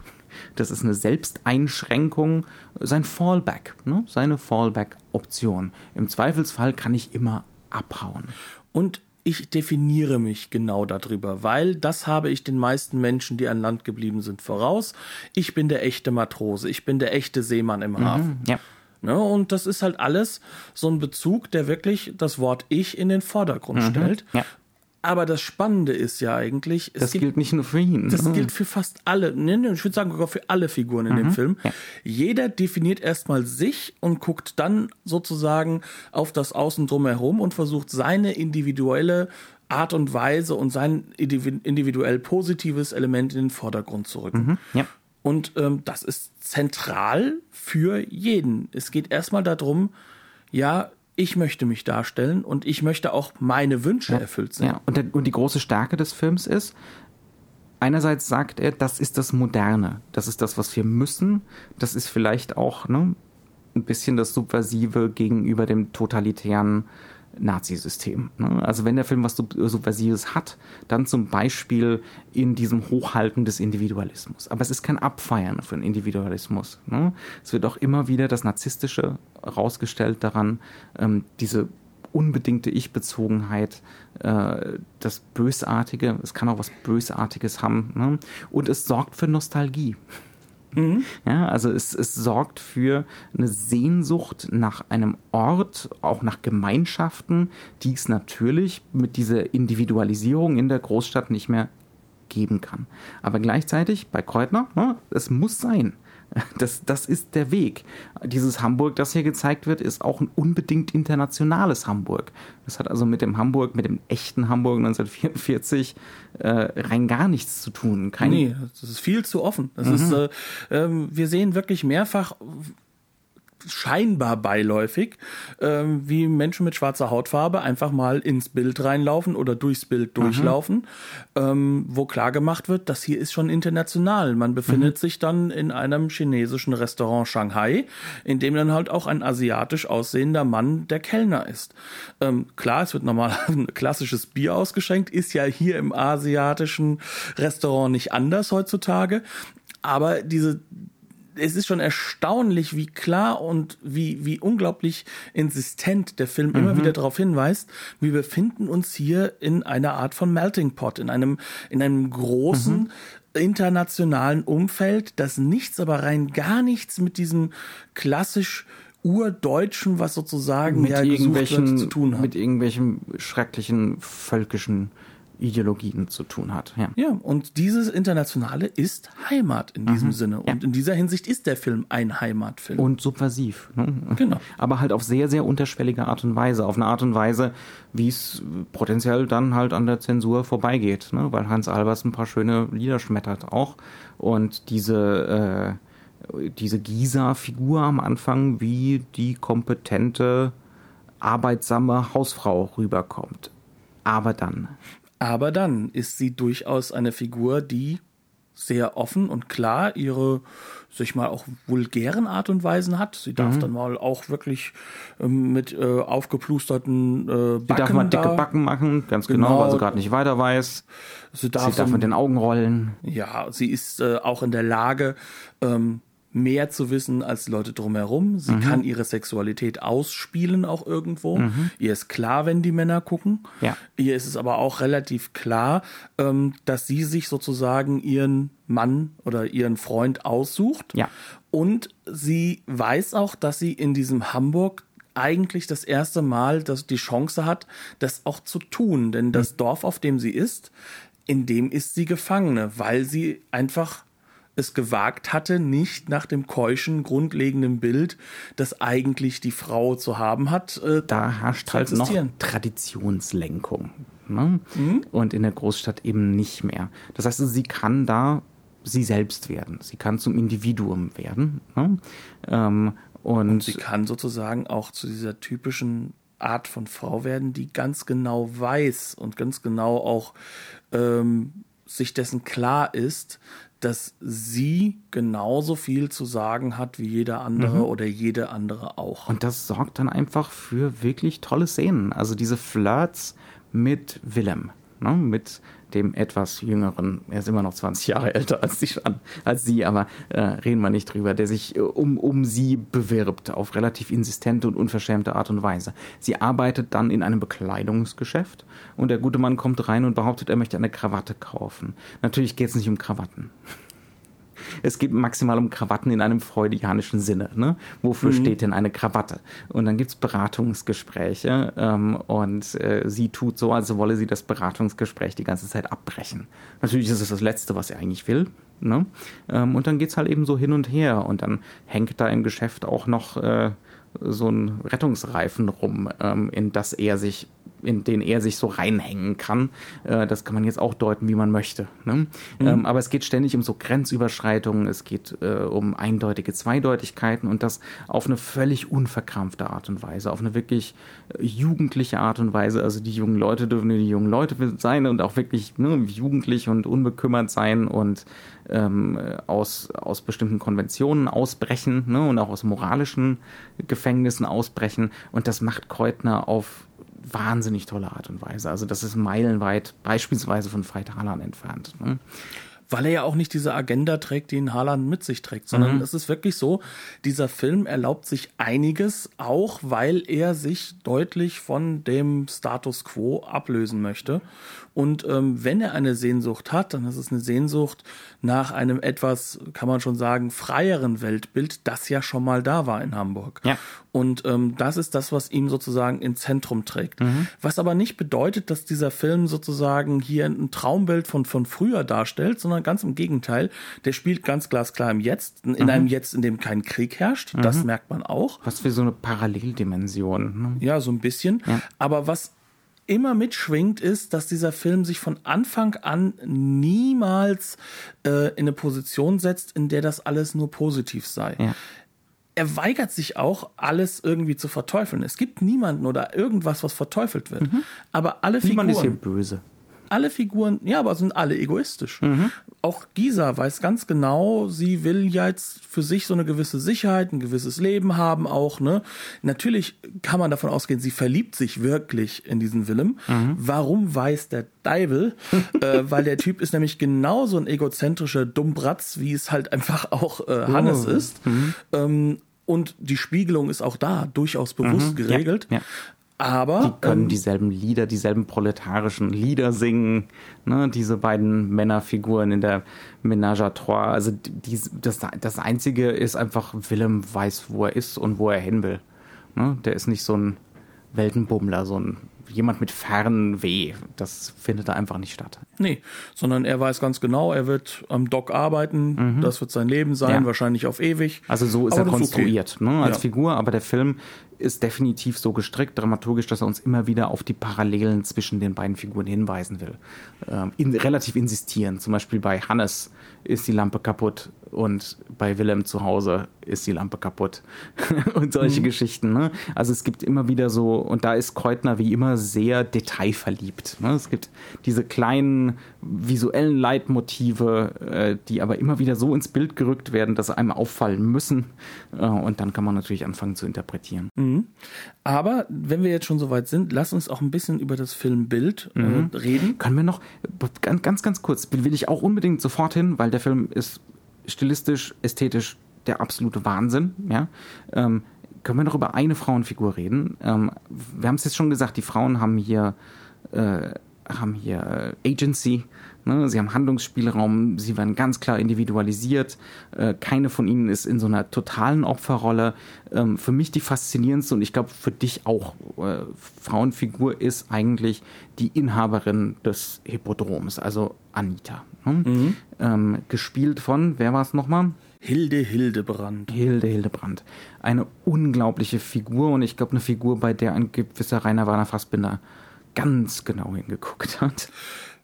das ist eine Selbsteinschränkung, sein Fallback, ne? seine Fallback-Option. Im Zweifelsfall kann ich immer abhauen. Und ich definiere mich genau darüber, weil das habe ich den meisten Menschen, die an Land geblieben sind, voraus. Ich bin der echte Matrose, ich bin der echte Seemann im Hafen. Mhm, ja. Ne, und das ist halt alles so ein Bezug, der wirklich das Wort Ich in den Vordergrund mhm, stellt. Ja. Aber das Spannende ist ja eigentlich. das gibt, gilt nicht nur für ihn. Das mhm. gilt für fast alle. Nee, nee, ich würde sagen sogar für alle Figuren in mhm. dem Film. Ja. Jeder definiert erstmal sich und guckt dann sozusagen auf das Außen drumherum und versucht seine individuelle Art und Weise und sein individuell positives Element in den Vordergrund zu rücken. Mhm. Ja. Und ähm, das ist zentral für jeden. Es geht erstmal darum, ja, ich möchte mich darstellen und ich möchte auch meine Wünsche ja, erfüllt sehen. Ja, und, der, und die große Stärke des Films ist, einerseits sagt er, das ist das Moderne, das ist das, was wir müssen, das ist vielleicht auch ne, ein bisschen das Subversive gegenüber dem totalitären Nazi-System. Ne? Also wenn der Film was Subversives hat, dann zum Beispiel in diesem Hochhalten des Individualismus. Aber es ist kein Abfeiern den Individualismus. Ne? Es wird auch immer wieder das Narzisstische rausgestellt daran, ähm, diese unbedingte Ich-Bezogenheit, äh, das Bösartige, es kann auch was Bösartiges haben, ne? und es sorgt für Nostalgie. Mhm. Ja, also es, es sorgt für eine Sehnsucht nach einem Ort, auch nach Gemeinschaften, die es natürlich mit dieser Individualisierung in der Großstadt nicht mehr geben kann. Aber gleichzeitig bei Kreutner, ne, es muss sein. Das, das ist der Weg. Dieses Hamburg, das hier gezeigt wird, ist auch ein unbedingt internationales Hamburg. Das hat also mit dem Hamburg, mit dem echten Hamburg 1944 äh, rein gar nichts zu tun. Kein nee, das ist viel zu offen. Das mhm. ist, äh, äh, wir sehen wirklich mehrfach scheinbar beiläufig, ähm, wie Menschen mit schwarzer Hautfarbe einfach mal ins Bild reinlaufen oder durchs Bild mhm. durchlaufen, ähm, wo klar gemacht wird, das hier ist schon international. Man befindet mhm. sich dann in einem chinesischen Restaurant Shanghai, in dem dann halt auch ein asiatisch aussehender Mann der Kellner ist. Ähm, klar, es wird normal ein klassisches Bier ausgeschenkt, ist ja hier im asiatischen Restaurant nicht anders heutzutage. Aber diese es ist schon erstaunlich, wie klar und wie, wie unglaublich insistent der Film mhm. immer wieder darauf hinweist, wir befinden uns hier in einer Art von Melting Pot, in einem, in einem großen, mhm internationalen Umfeld, das nichts, aber rein gar nichts mit diesem klassisch urdeutschen, was sozusagen mit ja irgendwelchen, zu tun hat. Mit irgendwelchen schrecklichen völkischen Ideologien zu tun hat. Ja, ja und dieses Internationale ist Heimat in diesem mhm. Sinne. Und ja. in dieser Hinsicht ist der Film ein Heimatfilm. Und subversiv. Ne? Genau. Aber halt auf sehr, sehr unterschwellige Art und Weise. Auf eine Art und Weise, wie es potenziell dann halt an der Zensur vorbeigeht. Ne? Weil Hans Albers ein paar schöne Lieder schmettert auch. Und diese, äh, diese Gisa-Figur am Anfang, wie die kompetente, arbeitsame Hausfrau rüberkommt. Aber dann. Aber dann ist sie durchaus eine Figur, die sehr offen und klar ihre, sich mal auch vulgären Art und Weisen hat. Sie darf mhm. dann mal auch wirklich ähm, mit äh, aufgeplusterten äh, Backen. Sie darf mal dicke da. Backen machen, ganz genau, genau, weil sie gerade nicht weiter weiß. Sie darf, sie darf mit den Augen rollen. Ja, sie ist äh, auch in der Lage, ähm, mehr zu wissen als die Leute drumherum. Sie mhm. kann ihre Sexualität ausspielen auch irgendwo. Mhm. Ihr ist klar, wenn die Männer gucken. Ja. Ihr ist es aber auch relativ klar, ähm, dass sie sich sozusagen ihren Mann oder ihren Freund aussucht. Ja. Und sie weiß auch, dass sie in diesem Hamburg eigentlich das erste Mal dass die Chance hat, das auch zu tun. Denn das mhm. Dorf, auf dem sie ist, in dem ist sie Gefangene, weil sie einfach es gewagt hatte, nicht nach dem keuschen, grundlegenden Bild, das eigentlich die Frau zu haben hat. Äh, da herrscht halt noch Traditionslenkung. Ne? Mhm. Und in der Großstadt eben nicht mehr. Das heißt, sie kann da sie selbst werden. Sie kann zum Individuum werden. Ne? Ähm, und, und sie kann sozusagen auch zu dieser typischen Art von Frau werden, die ganz genau weiß und ganz genau auch ähm, sich dessen klar ist, dass sie genauso viel zu sagen hat wie jeder andere mhm. oder jede andere auch. Und das sorgt dann einfach für wirklich tolle Szenen. Also diese Flirts mit Willem, ne? mit dem etwas jüngeren, er ist immer noch 20 Jahre älter als, die, als sie, aber äh, reden wir nicht drüber, der sich äh, um, um sie bewirbt auf relativ insistente und unverschämte Art und Weise. Sie arbeitet dann in einem Bekleidungsgeschäft und der gute Mann kommt rein und behauptet, er möchte eine Krawatte kaufen. Natürlich geht es nicht um Krawatten es geht maximal um Krawatten in einem freudianischen Sinne. Ne? Wofür mhm. steht denn eine Krawatte? Und dann gibt es Beratungsgespräche ähm, und äh, sie tut so, als wolle sie das Beratungsgespräch die ganze Zeit abbrechen. Natürlich ist es das Letzte, was sie eigentlich will. Ne? Ähm, und dann geht es halt eben so hin und her und dann hängt da im Geschäft auch noch äh, so ein Rettungsreifen rum, ähm, in das er sich in den er sich so reinhängen kann. Äh, das kann man jetzt auch deuten, wie man möchte. Ne? Mhm. Ähm, aber es geht ständig um so Grenzüberschreitungen, es geht äh, um eindeutige Zweideutigkeiten und das auf eine völlig unverkrampfte Art und Weise, auf eine wirklich äh, jugendliche Art und Weise. Also die jungen Leute dürfen nur die jungen Leute sein und auch wirklich ne, jugendlich und unbekümmert sein und ähm, aus, aus bestimmten Konventionen ausbrechen ne, und auch aus moralischen Gefängnissen ausbrechen. Und das macht Kreutner auf wahnsinnig tolle Art und Weise. Also das ist meilenweit beispielsweise von Freitalern entfernt. Ne? weil er ja auch nicht diese Agenda trägt, die in Haaland mit sich trägt, sondern mhm. es ist wirklich so, dieser Film erlaubt sich einiges, auch weil er sich deutlich von dem Status quo ablösen möchte. Und ähm, wenn er eine Sehnsucht hat, dann ist es eine Sehnsucht nach einem etwas, kann man schon sagen, freieren Weltbild, das ja schon mal da war in Hamburg. Ja. Und ähm, das ist das, was ihn sozusagen ins Zentrum trägt. Mhm. Was aber nicht bedeutet, dass dieser Film sozusagen hier ein Traumbild von, von früher darstellt, sondern ganz im Gegenteil. Der spielt ganz glasklar im Jetzt, in mhm. einem Jetzt, in dem kein Krieg herrscht. Mhm. Das merkt man auch. Was für so eine Paralleldimension. Ne? Ja, so ein bisschen. Ja. Aber was immer mitschwingt, ist, dass dieser Film sich von Anfang an niemals äh, in eine Position setzt, in der das alles nur positiv sei. Ja. Er weigert sich auch, alles irgendwie zu verteufeln. Es gibt niemanden oder irgendwas, was verteufelt wird. Mhm. Aber alle Niemand Figuren. Niemand ist hier böse alle Figuren, ja, aber sind alle egoistisch. Mhm. Auch Gisa weiß ganz genau, sie will jetzt für sich so eine gewisse Sicherheit, ein gewisses Leben haben auch, ne? Natürlich kann man davon ausgehen, sie verliebt sich wirklich in diesen Willem. Mhm. Warum weiß der Deibel? äh, weil der Typ ist nämlich genauso ein egozentrischer Dummbratz, wie es halt einfach auch äh, Hannes oh. ist. Mhm. Ähm, und die Spiegelung ist auch da durchaus bewusst mhm. geregelt. Ja, ja. Aber die können ähm, dieselben Lieder, dieselben proletarischen Lieder singen. Ne? Diese beiden Männerfiguren in der Ménage à Trois. Also die, das, das Einzige ist einfach, Willem weiß, wo er ist und wo er hin will. Ne? Der ist nicht so ein Weltenbummler, so ein jemand mit Fernweh. Das findet da einfach nicht statt. Nee, sondern er weiß ganz genau, er wird am Dock arbeiten, mhm. das wird sein Leben sein, ja. wahrscheinlich auf ewig. Also so ist aber er konstruiert, okay. ne, als ja. Figur, aber der Film ist definitiv so gestrickt, dramaturgisch, dass er uns immer wieder auf die Parallelen zwischen den beiden Figuren hinweisen will. Ähm, in, relativ insistieren. Zum Beispiel bei Hannes ist die Lampe kaputt und bei Willem zu Hause ist die Lampe kaputt und solche mhm. Geschichten. Ne? Also es gibt immer wieder so, und da ist Kreutner wie immer sehr detailverliebt. Ne? Es gibt diese kleinen visuellen Leitmotive, äh, die aber immer wieder so ins Bild gerückt werden, dass sie einem auffallen müssen. Äh, und dann kann man natürlich anfangen zu interpretieren. Mhm. Aber wenn wir jetzt schon soweit sind, lass uns auch ein bisschen über das Filmbild äh, mhm. reden. Können wir noch ganz, ganz, ganz kurz, will ich auch unbedingt sofort hin, weil der Film ist stilistisch, ästhetisch der absolute Wahnsinn. Ja? Ähm, können wir noch über eine Frauenfigur reden? Ähm, wir haben es jetzt schon gesagt, die Frauen haben hier, äh, haben hier äh, Agency, ne? sie haben Handlungsspielraum, sie werden ganz klar individualisiert. Äh, keine von ihnen ist in so einer totalen Opferrolle. Ähm, für mich die faszinierendste und ich glaube für dich auch äh, Frauenfigur ist eigentlich die Inhaberin des Hippodroms, also Anita. Ne? Mhm. Ähm, gespielt von, wer war es nochmal? Hilde Hildebrand. Hilde Hildebrand. Eine unglaubliche Figur und ich glaube eine Figur, bei der ein gewisser Rainer Werner Fassbinder ganz genau hingeguckt hat.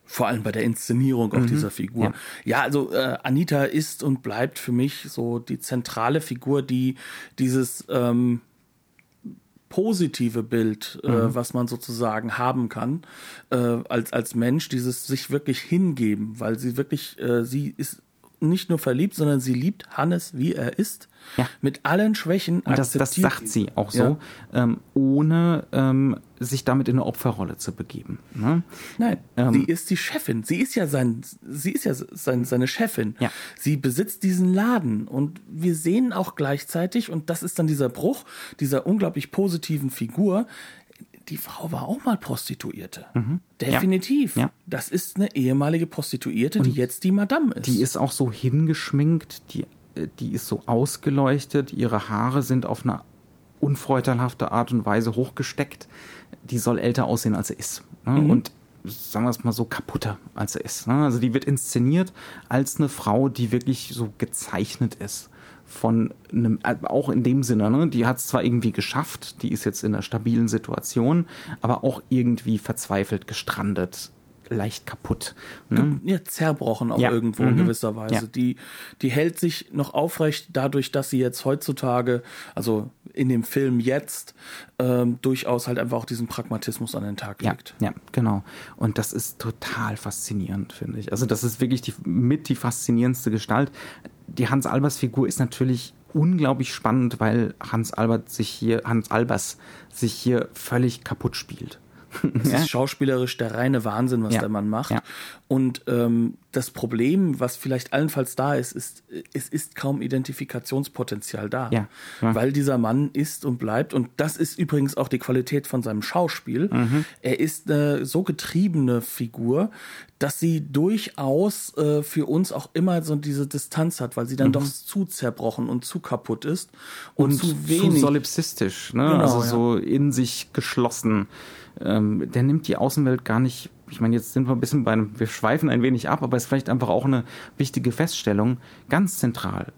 Vor allem bei der Inszenierung auch mhm. dieser Figur. Ja, ja also äh, Anita ist und bleibt für mich so die zentrale Figur, die dieses ähm, positive Bild, äh, mhm. äh, was man sozusagen haben kann, äh, als, als Mensch, dieses sich wirklich hingeben, weil sie wirklich, äh, sie ist nicht nur verliebt, sondern sie liebt Hannes, wie er ist. Ja. Mit allen Schwächen. Und das, das sagt sie auch so, ja. ähm, ohne ähm, sich damit in eine Opferrolle zu begeben. Ne? Nein, ähm, sie ist die Chefin. Sie ist ja sein, sie ist ja sein, seine Chefin. Ja. Sie besitzt diesen Laden und wir sehen auch gleichzeitig, und das ist dann dieser Bruch dieser unglaublich positiven Figur, die Frau war auch mal Prostituierte. Mhm. Definitiv. Ja. Das ist eine ehemalige Prostituierte, Und die jetzt die Madame ist. Die ist auch so hingeschminkt, die, die ist so ausgeleuchtet, ihre Haare sind auf eine unfreudelhafte Art und Weise hochgesteckt. Die soll älter aussehen, als sie ist. Ne? Mhm. Und sagen wir es mal so, kaputter, als er ist. Ne? Also die wird inszeniert als eine Frau, die wirklich so gezeichnet ist von einem, äh, auch in dem Sinne, ne, die hat es zwar irgendwie geschafft, die ist jetzt in einer stabilen Situation, aber auch irgendwie verzweifelt, gestrandet, leicht kaputt. Ne? Ja, zerbrochen auch ja. irgendwo mhm. in gewisser Weise. Ja. Die, die hält sich noch aufrecht dadurch, dass sie jetzt heutzutage, also in dem Film jetzt, ähm, durchaus halt einfach auch diesen Pragmatismus an den Tag legt. Ja, ja, genau. Und das ist total faszinierend, finde ich. Also das ist wirklich die, mit die faszinierendste Gestalt die Hans Albers Figur ist natürlich unglaublich spannend, weil Hans Albert sich hier, Hans Albers sich hier völlig kaputt spielt. Es ja? ist schauspielerisch der reine Wahnsinn, was ja. der Mann macht. Ja. Und ähm, das Problem, was vielleicht allenfalls da ist, ist, es ist kaum Identifikationspotenzial da. Weil dieser Mann ist und bleibt, und das ist übrigens auch die Qualität von seinem Schauspiel. Mhm. Er ist eine so getriebene Figur, dass sie durchaus äh, für uns auch immer so diese Distanz hat, weil sie dann doch zu zerbrochen und zu kaputt ist und, Mhm. und zu wenig. solipsistisch, ne? Genau, also so in sich geschlossen. Ähm, der nimmt die Außenwelt gar nicht. Ich meine, jetzt sind wir ein bisschen bei einem, wir schweifen ein wenig ab, aber es ist vielleicht einfach auch eine wichtige Feststellung, ganz zentral.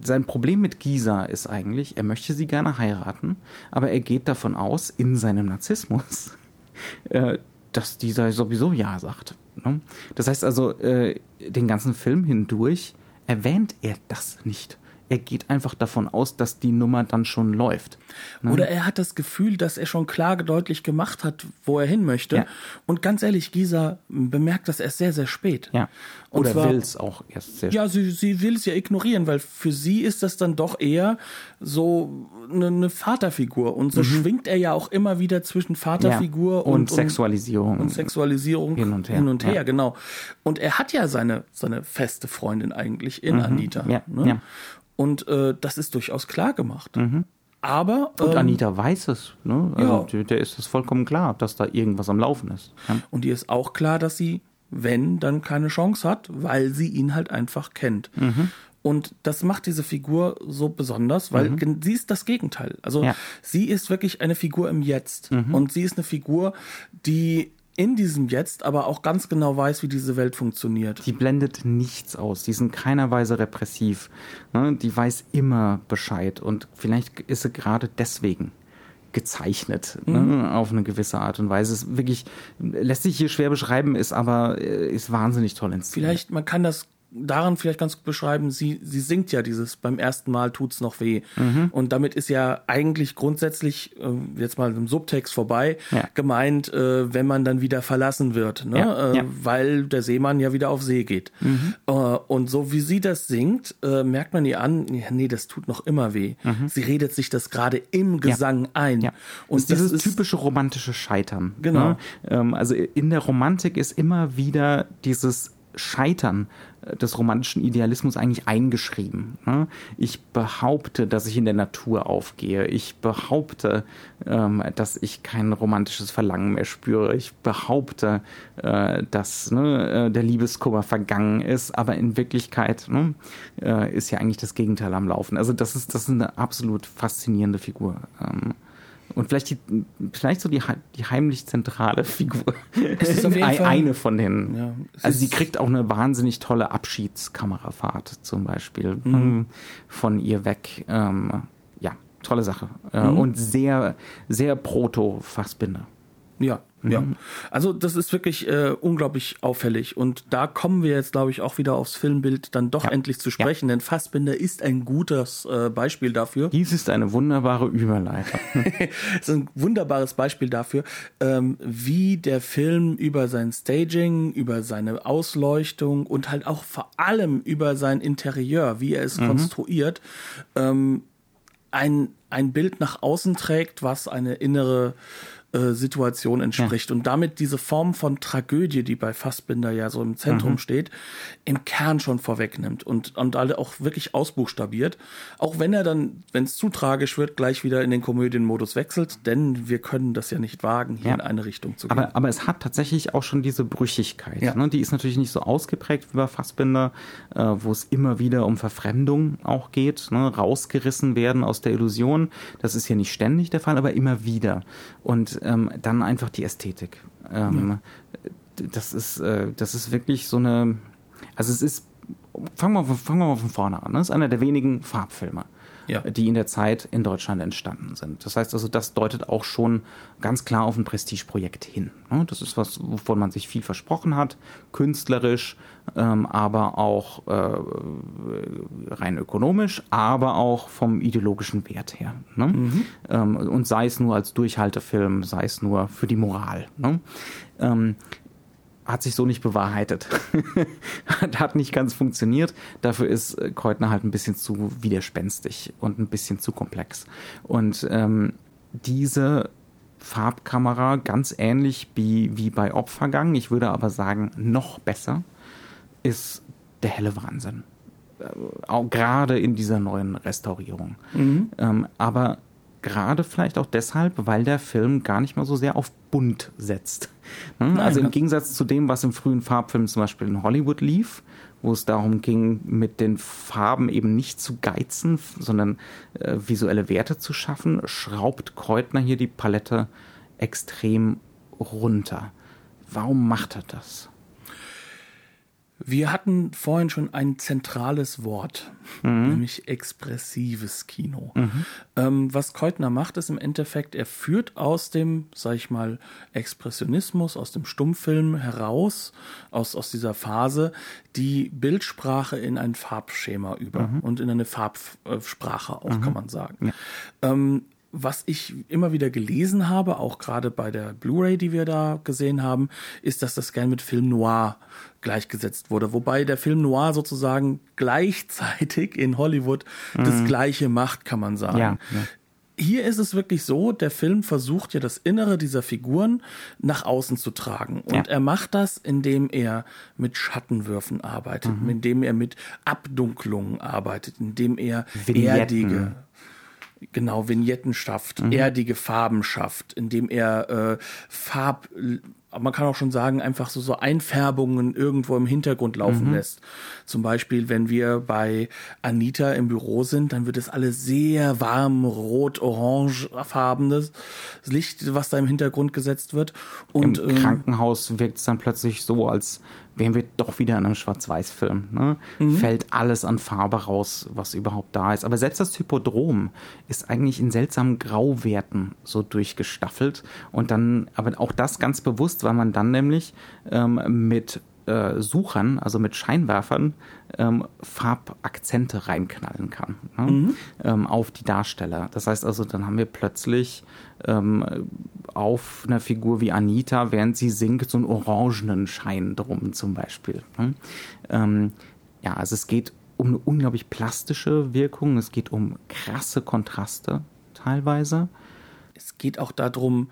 Sein Problem mit Gisa ist eigentlich, er möchte sie gerne heiraten, aber er geht davon aus, in seinem Narzissmus, äh, dass dieser sowieso Ja sagt. Ne? Das heißt also, äh, den ganzen Film hindurch erwähnt er das nicht. Er geht einfach davon aus, dass die Nummer dann schon läuft. Ne? Oder er hat das Gefühl, dass er schon klar deutlich gemacht hat, wo er hin möchte. Ja. Und ganz ehrlich, Gisa bemerkt das erst sehr, sehr spät. Ja. Oder will es auch erst sehr Ja, sie, sie will es ja ignorieren, weil für sie ist das dann doch eher so eine, eine Vaterfigur. Und so schwingt er ja auch immer wieder zwischen Vaterfigur Mhm. ja. und, und, Sexualisierung. und Sexualisierung Hin und her, Hin und her, ja. genau. Und er hat ja seine, seine feste Freundin eigentlich in Anita. Mhm. Ja, ne? ja. Und äh, das ist durchaus klar gemacht. Aber Und ähm, Anita weiß es. Ne? Also ja. der, ist es vollkommen klar, dass da irgendwas am Laufen ist. Ja. Und ihr ist auch klar, dass sie, wenn, dann keine Chance hat, weil sie ihn halt einfach kennt. Mhm. Und das macht diese Figur so besonders, weil gen- sie ist das Gegenteil. Also Mhm. Ja. Mhm. sie ist wirklich eine Figur im Jetzt. Und sie ist eine Figur, die in diesem Jetzt aber auch ganz genau weiß, wie diese Welt funktioniert. Die blendet nichts aus. Die ist in keiner Weise repressiv. Ne? Die weiß immer Bescheid. Und vielleicht ist sie gerade deswegen gezeichnet, ne? auf eine gewisse Art und Weise. Es wirklich, lässt sich hier schwer beschreiben, ist aber äh, ist wahnsinnig toll inszeniert. Vielleicht, man kann das daran vielleicht ganz gut beschreiben, sie, sie singt ja dieses beim ersten Mal tut's noch weh. Mhm. Und damit ist ja eigentlich grundsätzlich, äh, jetzt mal im Subtext vorbei, Ja. gemeint, äh, wenn man dann wieder verlassen wird, ne? Ja, Äh, ja. Mhm. weil der Seemann ja wieder auf See geht. Äh, und so wie sie das singt, äh, merkt man ihr an, nee, das tut noch immer weh. Sie redet sich das gerade im Gesang ein. Mhm. Und Und dieses typische romantische Scheitern. Genau. Ne? Ähm, also in der Romantik ist immer wieder dieses Scheitern des romantischen Idealismus eigentlich eingeschrieben. Ne? Ich behaupte, dass ich in der Natur aufgehe. Ich behaupte, ähm, dass ich kein romantisches Verlangen mehr spüre. Ich behaupte, äh, dass ne, äh, der Liebeskummer vergangen ist. Aber in Wirklichkeit ne, äh, ist ja eigentlich das Gegenteil am Laufen. Also das ist, das ist eine absolut faszinierende Figur. Und vielleicht, die, vielleicht so die, die heimlich zentrale Figur. ist auf jeden Ei- Fall- Eine von den. Ja, also sie kriegt auch eine wahnsinnig tolle Abschiedskamerafahrt zum Beispiel Mhm. ähm, von ihr weg. Ähm, ja, tolle Sache. Äh, Mhm. Und sehr, sehr proto-Fassbinder. Ja, ja. Also das ist wirklich äh, unglaublich auffällig. Und da kommen wir jetzt, glaube ich, auch wieder aufs Filmbild dann doch Ja. endlich zu sprechen. Denn Fassbinder ist ein gutes äh, Beispiel dafür. Dies ist eine wunderbare Überleitung. Es ist ein wunderbares Beispiel dafür, ähm, wie der Film über sein Staging, über seine Ausleuchtung und halt auch vor allem über sein Interieur, wie er es konstruiert, ähm, ein, ein Bild nach außen trägt, was eine innere äh, Situation entspricht und damit diese Form von Tragödie, die bei Fassbinder ja so im Zentrum steht, im Kern schon vorwegnimmt und, und alle auch wirklich ausbuchstabiert. Auch wenn er dann, wenn es zu tragisch wird, gleich wieder in den Komödienmodus wechselt, denn wir können das ja nicht wagen, hier Ja. in eine Richtung zu gehen. Aber, aber es hat tatsächlich auch schon diese Brüchigkeit. Ja. Ne? Die ist natürlich nicht so ausgeprägt wie bei Fassbinder, äh, wo es immer wieder um Verfremdung auch geht, ne? rausgerissen werden aus der Illusion. Das ist hier nicht ständig der Fall, aber immer wieder. Und ähm, dann einfach die Ästhetik. Ähm, Das ist, äh, das ist wirklich so eine. Also es ist. Fangen wir, fangen wir mal von vorne an. Ne? Das ist einer der wenigen Farbfilme Ja. die in der Zeit in Deutschland entstanden sind. Das heißt also, das deutet auch schon ganz klar auf ein Prestigeprojekt hin. ne? Das ist was, wovon man sich viel versprochen hat, künstlerisch, ähm, aber auch äh, rein ökonomisch, aber auch vom ideologischen Wert her. Ne? Ähm, und sei es nur als Durchhaltefilm, sei es nur für die Moral. Hat sich so nicht bewahrheitet. hat, nicht ganz funktioniert. Dafür ist äh, Keutner halt ein bisschen zu widerspenstig und ein bisschen zu komplex. Und ähm, diese Farbkamera, ganz ähnlich wie, wie bei Opfergang, ich würde aber sagen, noch besser, ist der helle Wahnsinn. Äh, auch gerade in dieser neuen Restaurierung. Mhm. Ähm, aber gerade vielleicht auch deshalb, weil der Film gar nicht mal so sehr auf bunt setzt. Ne? Also im Gegensatz zu dem, was im frühen Farbfilm zum Beispiel in Hollywood lief, wo es darum ging, mit den Farben eben nicht zu geizen, sondern äh, visuelle Werte zu schaffen, schraubt Keutner hier die Palette extrem runter. Warum macht er das? Wir hatten vorhin schon ein zentrales Wort, mhm. nämlich expressives Kino. Mhm. Ähm, was Keutner macht, ist im Endeffekt, er führt aus dem, sag ich mal, Expressionismus, aus dem Stummfilm heraus, aus, aus dieser Phase, die Bildsprache in ein Farbschema über mhm. und in eine Farbsprache auch, kann mhm. man sagen. Ja. Ähm, was ich immer wieder gelesen habe, auch gerade bei der Blu-ray, die wir da gesehen haben, ist, dass das gern mit Film Noir gleichgesetzt wurde. Wobei der Film Noir sozusagen gleichzeitig in Hollywood mhm. das Gleiche macht, kann man sagen. Ja, ja. Hier ist es wirklich so, der Film versucht ja das Innere dieser Figuren nach außen zu tragen. Und ja. er macht das, indem er mit Schattenwürfen arbeitet, mhm. indem er mit Abdunklungen arbeitet, indem er Vignetten. erdige genau Vignetten schafft, mhm. erdige Farben schafft, indem er äh, Farb man kann auch schon sagen, einfach so, so Einfärbungen irgendwo im Hintergrund laufen mhm. lässt. Zum Beispiel, wenn wir bei Anita im Büro sind, dann wird es alles sehr warm, rot-orange-farbenes Licht, was da im Hintergrund gesetzt wird. Und Im ähm, Krankenhaus wirkt es dann plötzlich so, als wären wir doch wieder in einem Schwarz-Weiß-Film. Ne? Mhm. Fällt alles an Farbe raus, was überhaupt da ist. Aber selbst das Hypodrom ist eigentlich in seltsamen Grauwerten so durchgestaffelt. Und dann, aber auch das ganz bewusst, weil man dann nämlich ähm, mit äh, Suchern, also mit Scheinwerfern, ähm, Farbakzente reinknallen kann ne? mhm. ähm, auf die Darsteller. Das heißt also, dann haben wir plötzlich ähm, auf einer Figur wie Anita, während sie singt, so einen orangenen Schein drum zum Beispiel. Ne? Ähm, ja, also es geht um eine unglaublich plastische Wirkung, es geht um krasse Kontraste teilweise. Es geht auch darum,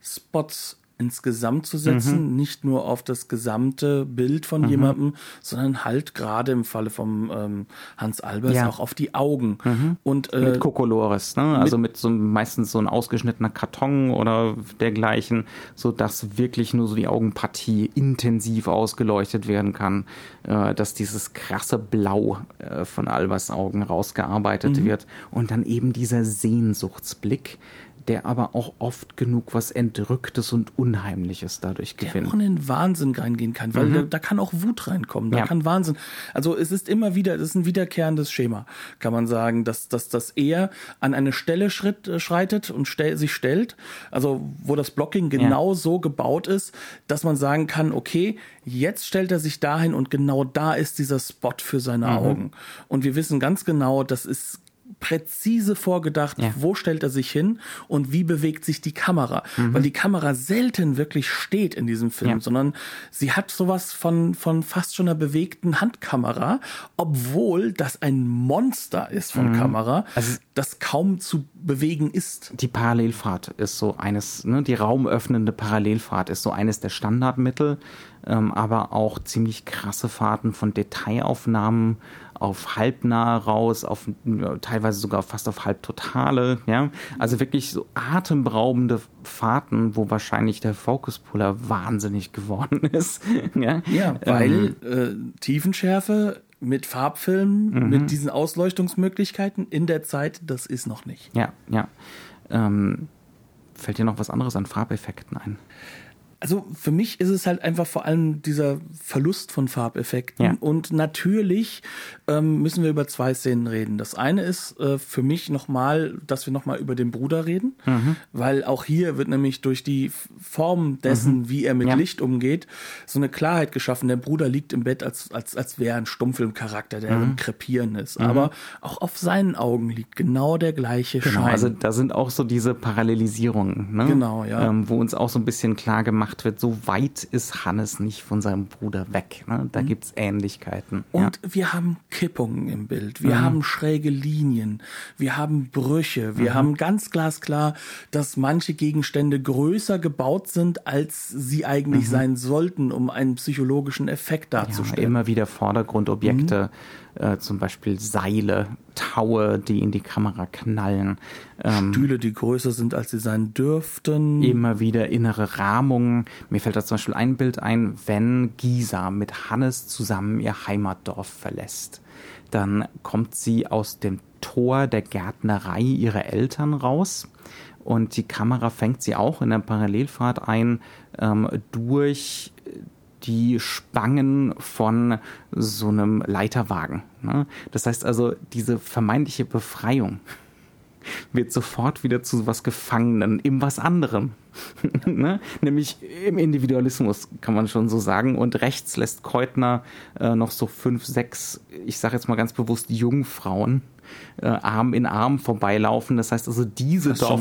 Spots insgesamt zu setzen, mhm. nicht nur auf das gesamte Bild von mhm. jemandem, sondern halt gerade im Falle vom ähm, Hans Albers ja. auch auf die Augen. Mhm. Und, äh, mit Kokolores, ne? also mit so meistens so ein ausgeschnittener Karton oder dergleichen, so dass wirklich nur so die Augenpartie intensiv ausgeleuchtet werden kann, äh, dass dieses krasse Blau äh, von Albers Augen rausgearbeitet mhm. wird und dann eben dieser Sehnsuchtsblick, der aber auch oft genug was Entrücktes und Unheimliches dadurch gewinnt. Der auch in den Wahnsinn reingehen kann, weil mhm. da, da, kann auch Wut reinkommen, da ja. kann Wahnsinn. Also es ist immer wieder, es ist ein wiederkehrendes Schema, kann man sagen, dass, dass, dass er an eine Stelle schritt, äh, schreitet und stell, sich stellt, also wo das Blocking genau ja. so gebaut ist, dass man sagen kann, okay, jetzt stellt er sich dahin und genau da ist dieser Spot für seine mhm. Augen. Und wir wissen ganz genau, das ist präzise vorgedacht, ja. wo stellt er sich hin und wie bewegt sich die Kamera. Mhm. Weil die Kamera selten wirklich steht in diesem Film, ja. sondern sie hat sowas von, von fast schon einer bewegten Handkamera, obwohl das ein Monster ist von mhm. Kamera, also, das kaum zu bewegen ist. Die Parallelfahrt ist so eines, ne, die raumöffnende Parallelfahrt ist so eines der Standardmittel, ähm, aber auch ziemlich krasse Fahrten von Detailaufnahmen auf halbnah raus, auf teilweise sogar fast auf halbtotale, ja. Also wirklich so atemberaubende Fahrten, wo wahrscheinlich der Focuspuller wahnsinnig geworden ist. ja, ja weil ähm, äh, Tiefenschärfe mit Farbfilmen, mhm. mit diesen Ausleuchtungsmöglichkeiten in der Zeit, das ist noch nicht. Ja, ja. Ähm, fällt dir noch was anderes an Farbeffekten ein? Also für mich ist es halt einfach vor allem dieser Verlust von Farbeffekten. Ja. Und natürlich ähm, müssen wir über zwei Szenen reden. Das eine ist äh, für mich nochmal, dass wir nochmal über den Bruder reden, mhm. weil auch hier wird nämlich durch die Form dessen, mhm. wie er mit ja. Licht umgeht, so eine Klarheit geschaffen. Der Bruder liegt im Bett, als, als, als wäre ein Stummfilmcharakter, der mhm. im Krepieren ist. Mhm. Aber auch auf seinen Augen liegt genau der gleiche genau, Schein. Also da sind auch so diese Parallelisierungen, ne? Genau, ja. Ähm, wo uns auch so ein bisschen klar gemacht gemacht wird, so weit ist Hannes nicht von seinem Bruder weg. Ne? Da mhm. gibt's Ähnlichkeiten. Und ja. wir haben Kippungen im Bild, wir mhm. haben schräge Linien, wir haben Brüche, wir mhm. haben ganz glasklar, dass manche Gegenstände größer gebaut sind, als sie eigentlich mhm. sein sollten, um einen psychologischen Effekt darzustellen. Ja, immer wieder Vordergrundobjekte. Äh, zum Beispiel Seile, Taue, die in die Kamera knallen. Ähm, Stühle, die größer sind, als sie sein dürften. Immer wieder innere Rahmungen. Mir fällt da zum Beispiel ein Bild ein, wenn Gisa mit Hannes zusammen ihr Heimatdorf verlässt. Dann kommt sie aus dem Tor der Gärtnerei ihrer Eltern raus und die Kamera fängt sie auch in der Parallelfahrt ein ähm, durch die Spangen von so einem Leiterwagen. Ne? Das heißt also, diese vermeintliche Befreiung wird sofort wieder zu was Gefangenen, im was anderem. ne? Nämlich im Individualismus, kann man schon so sagen. Und rechts lässt Keutner äh, noch so fünf, sechs, ich sage jetzt mal ganz bewusst Jungfrauen äh, Arm in Arm vorbeilaufen. Das heißt also, diese, Dorf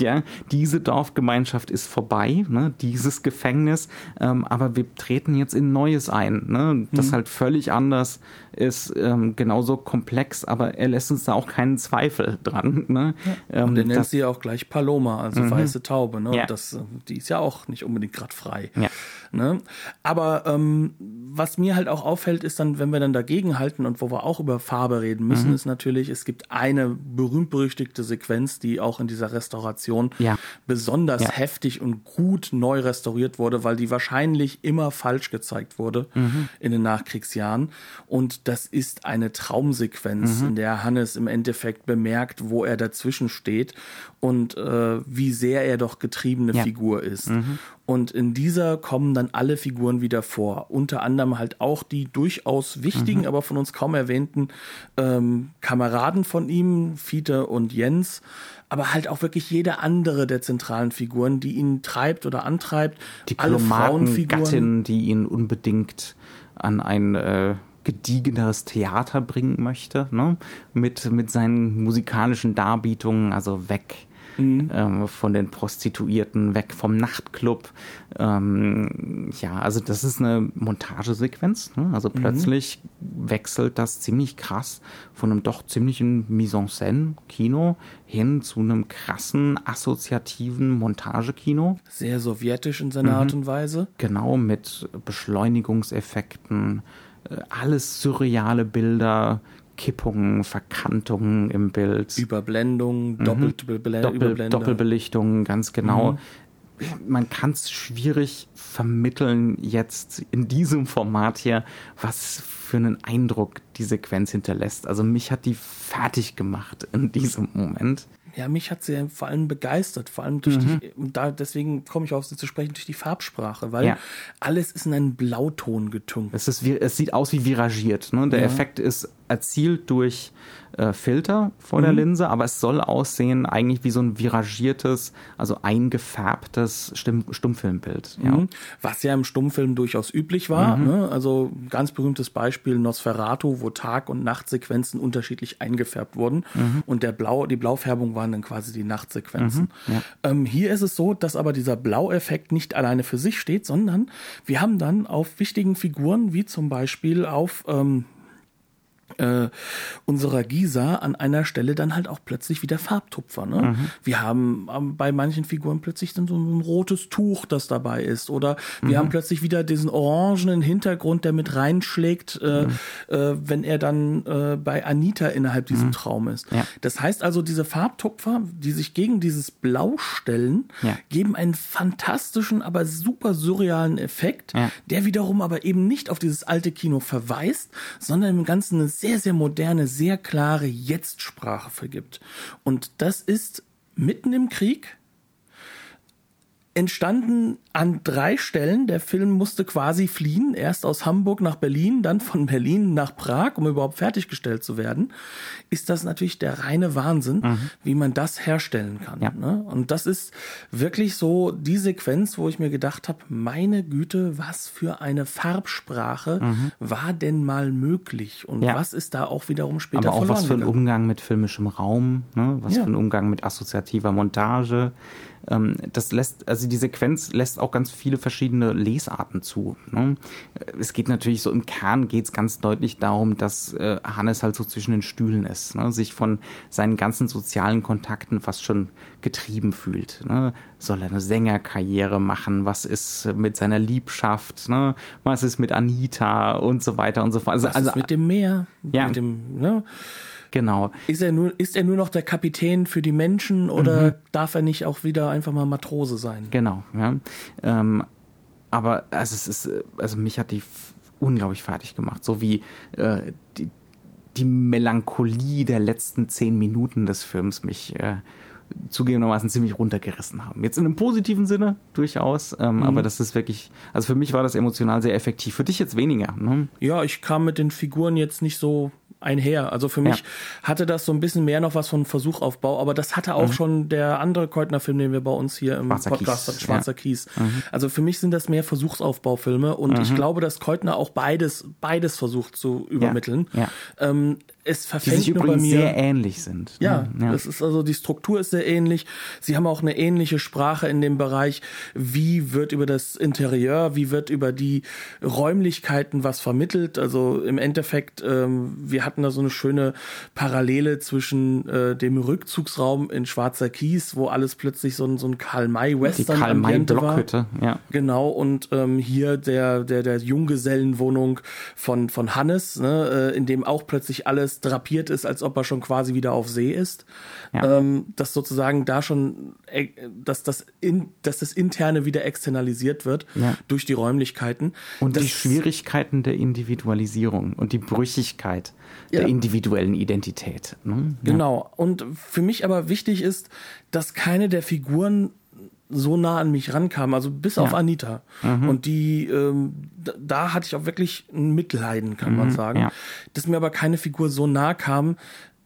ja, diese Dorfgemeinschaft ist vorbei, ne, dieses Gefängnis, ähm, aber wir treten jetzt in Neues ein, ne, das mhm. halt völlig anders ist, ähm, genauso komplex, aber er lässt uns da auch keinen Zweifel dran. Ne? Ja. Und er nennt sie ja auch gleich Paloma, also mhm. weiße Taube. Ne? Ja. Das, die ist ja auch nicht unbedingt gerade frei. Ja. Ne? Aber ähm, was mir halt auch auffällt, ist dann, wenn wir dann dagegen halten und wo wir auch über Farbe reden müssen, mhm. ist natürlich, es gibt eine berühmt-berüchtigte Sequenz, die auch in dieser Restauration ja. besonders ja. heftig und gut neu restauriert wurde, weil die wahrscheinlich immer falsch gezeigt wurde mhm. in den Nachkriegsjahren. Und das ist eine Traumsequenz, mhm. in der Hannes im Endeffekt bemerkt, wo er dazwischen steht und äh, wie sehr er doch getriebene ja. Figur ist. Mhm. Und in dieser kommen dann alle Figuren wieder vor. Unter anderem halt auch die durchaus wichtigen, mhm. aber von uns kaum erwähnten ähm, Kameraden von ihm, Fiete und Jens. Aber halt auch wirklich jede andere der zentralen Figuren, die ihn treibt oder antreibt. Die alle Frauenfiguren. Gattin, die ihn unbedingt an ein äh, gediegeneres Theater bringen möchte, ne? mit, mit seinen musikalischen Darbietungen, also weg mhm. ähm, von den Prostituierten, weg vom Nachtclub. Ähm, ja, also das ist eine Montagesequenz. Ne? Also mhm. plötzlich mhm. wechselt das ziemlich krass von einem doch ziemlichen Mise-en-Scène-Kino hin zu einem krassen assoziativen Montagekino. Sehr sowjetisch in seiner mhm. Art und Weise. Genau, mit Beschleunigungseffekten, äh, alles surreale Bilder, Kippungen, Verkantungen im Bild. Überblendung, mhm. Doppelbele Doppel, Doppelbelichtung, ganz genau. Mhm. Man kann es schwierig vermitteln jetzt in diesem Format hier, was für einen Eindruck die Sequenz hinterlässt. Also mich hat die fertig gemacht in diesem Moment ja, mich hat sie vor allem begeistert, vor allem durch mhm. die, da, deswegen komme ich auf sie zu sprechen, durch die Farbsprache, weil ja. alles ist in einen Blauton getunkt. Es, ist, es sieht aus wie viragiert. Ne? Der ja. Effekt ist erzielt durch äh, Filter vor mhm. der Linse, aber es soll aussehen eigentlich wie so ein viragiertes, also eingefärbtes Stimm Stummfilmbild. Ja. Mhm. Was ja im Stummfilm durchaus üblich war. Mhm. Ne? Also ganz berühmtes Beispiel Nosferatu, wo Tag- und Nachtsequenzen unterschiedlich eingefärbt wurden mhm. und der Blau, die Blaufärbung waren dann quasi die Nachtsequenzen. Mhm. Ja. Ähm, hier ist es so, dass aber dieser Blaueffekt nicht alleine für sich steht, sondern wir haben dann auf wichtigen Figuren wie zum Beispiel auf ähm, äh, unserer Gisa an einer Stelle dann halt auch plötzlich wieder Farbtupfer. Ne? Mhm. Wir haben ähm, bei manchen Figuren plötzlich dann so ein rotes Tuch, das dabei ist. Oder wir mhm. haben plötzlich wieder diesen orangenen Hintergrund, der mit reinschlägt, äh, mhm. äh, wenn er dann äh, bei Anita innerhalb diesem mhm. Traum ist. Ja. Das heißt also, diese Farbtupfer, die sich gegen dieses Blau stellen, ja. geben einen fantastischen, aber super surrealen Effekt, ja. der wiederum aber eben nicht auf dieses alte Kino verweist, sondern im Ganzen eine sehr, sehr moderne, sehr klare Jetzt-Sprache vergibt. Und das ist mitten im Krieg entstanden an drei Stellen. Der Film musste quasi fliehen, erst aus Hamburg nach Berlin, dann von Berlin nach Prag, um überhaupt fertiggestellt zu werden. Ist das natürlich der reine Wahnsinn, mhm. wie man das herstellen kann. Ja. Ne? Und das ist wirklich so die Sequenz, wo ich mir gedacht habe, meine Güte, was für eine Farbsprache mhm. war denn mal möglich? Und ja. was ist da auch wiederum später Aber auch was für ein Umgang mit filmischem Raum, ne? was ja. für ein Umgang mit assoziativer Montage ähm, das lässt, also die Sequenz lässt auch ganz viele verschiedene Lesarten zu. Ne? Es geht natürlich so im Kern geht es ganz deutlich darum, dass äh, Hannes halt so zwischen den Stühlen ist, ne? sich von seinen ganzen sozialen Kontakten fast schon getrieben fühlt. Ne? Soll er eine Sängerkarriere machen? Was ist mit seiner Liebschaft? Ne? Was ist mit Anita und so weiter und so fort? Also, Was also ist mit dem Meer? Ja. Mit dem, ne? Genau. Ist er nur, ist er nur noch der Kapitän für die Menschen oder mhm. darf er nicht auch wieder einfach mal Matrose sein? Genau, ja. Ähm, aber also es ist, also mich hat die unglaublich fertig gemacht. So wie äh, die, die Melancholie der letzten zehn Minuten des Films mich äh, zugegebenermaßen ziemlich runtergerissen haben. Jetzt in einem positiven Sinne durchaus, ähm, mhm. aber das ist wirklich, also für mich war das emotional sehr effektiv. Für dich jetzt weniger. Ne? Ja, ich kam mit den Figuren jetzt nicht so einher. Also für mich ja. hatte das so ein bisschen mehr noch was von Versuchaufbau, aber das hatte auch mhm. schon der andere Keutner-Film, den wir bei uns hier im Schwarzer Podcast hatten, Schwarzer ja. Kies. Mhm. Also für mich sind das mehr Versuchsaufbaufilme und mhm. ich glaube, dass Keutner auch beides, beides versucht zu übermitteln. Ja. Ähm, es verfängt die sich mir. sehr ähnlich sind. Ja, ja, das ist also die Struktur ist sehr ähnlich. Sie haben auch eine ähnliche Sprache in dem Bereich. Wie wird über das Interieur, wie wird über die Räumlichkeiten was vermittelt? Also im Endeffekt, ähm, wir hatten da so eine schöne Parallele zwischen äh, dem Rückzugsraum in Schwarzer Kies, wo alles plötzlich so ein, so ein Karl-May-Western Karl May Blockhütte, ja. Genau, und ähm, hier der, der, der Junggesellenwohnung von, von Hannes, ne, äh, in dem auch plötzlich alles alles drapiert ist, als ob er schon quasi wieder auf See ist. Ja. Ähm, dass sozusagen da schon, äh, dass das, in, dass das Interne wieder externalisiert wird ja. durch die Räumlichkeiten. Und das, die Schwierigkeiten der Individualisierung und die Brüchigkeit ja. der individuellen Identität. Ne? Genau. Und für mich aber wichtig ist, dass keine der Figuren so nah an mich rankam, also bis ja. auf Anita. Mhm. Und die, ähm, da, da, hatte ich auch wirklich ein Mitleiden, kann mhm. man sagen. Ja. Dass mir aber keine Figur so nah kam,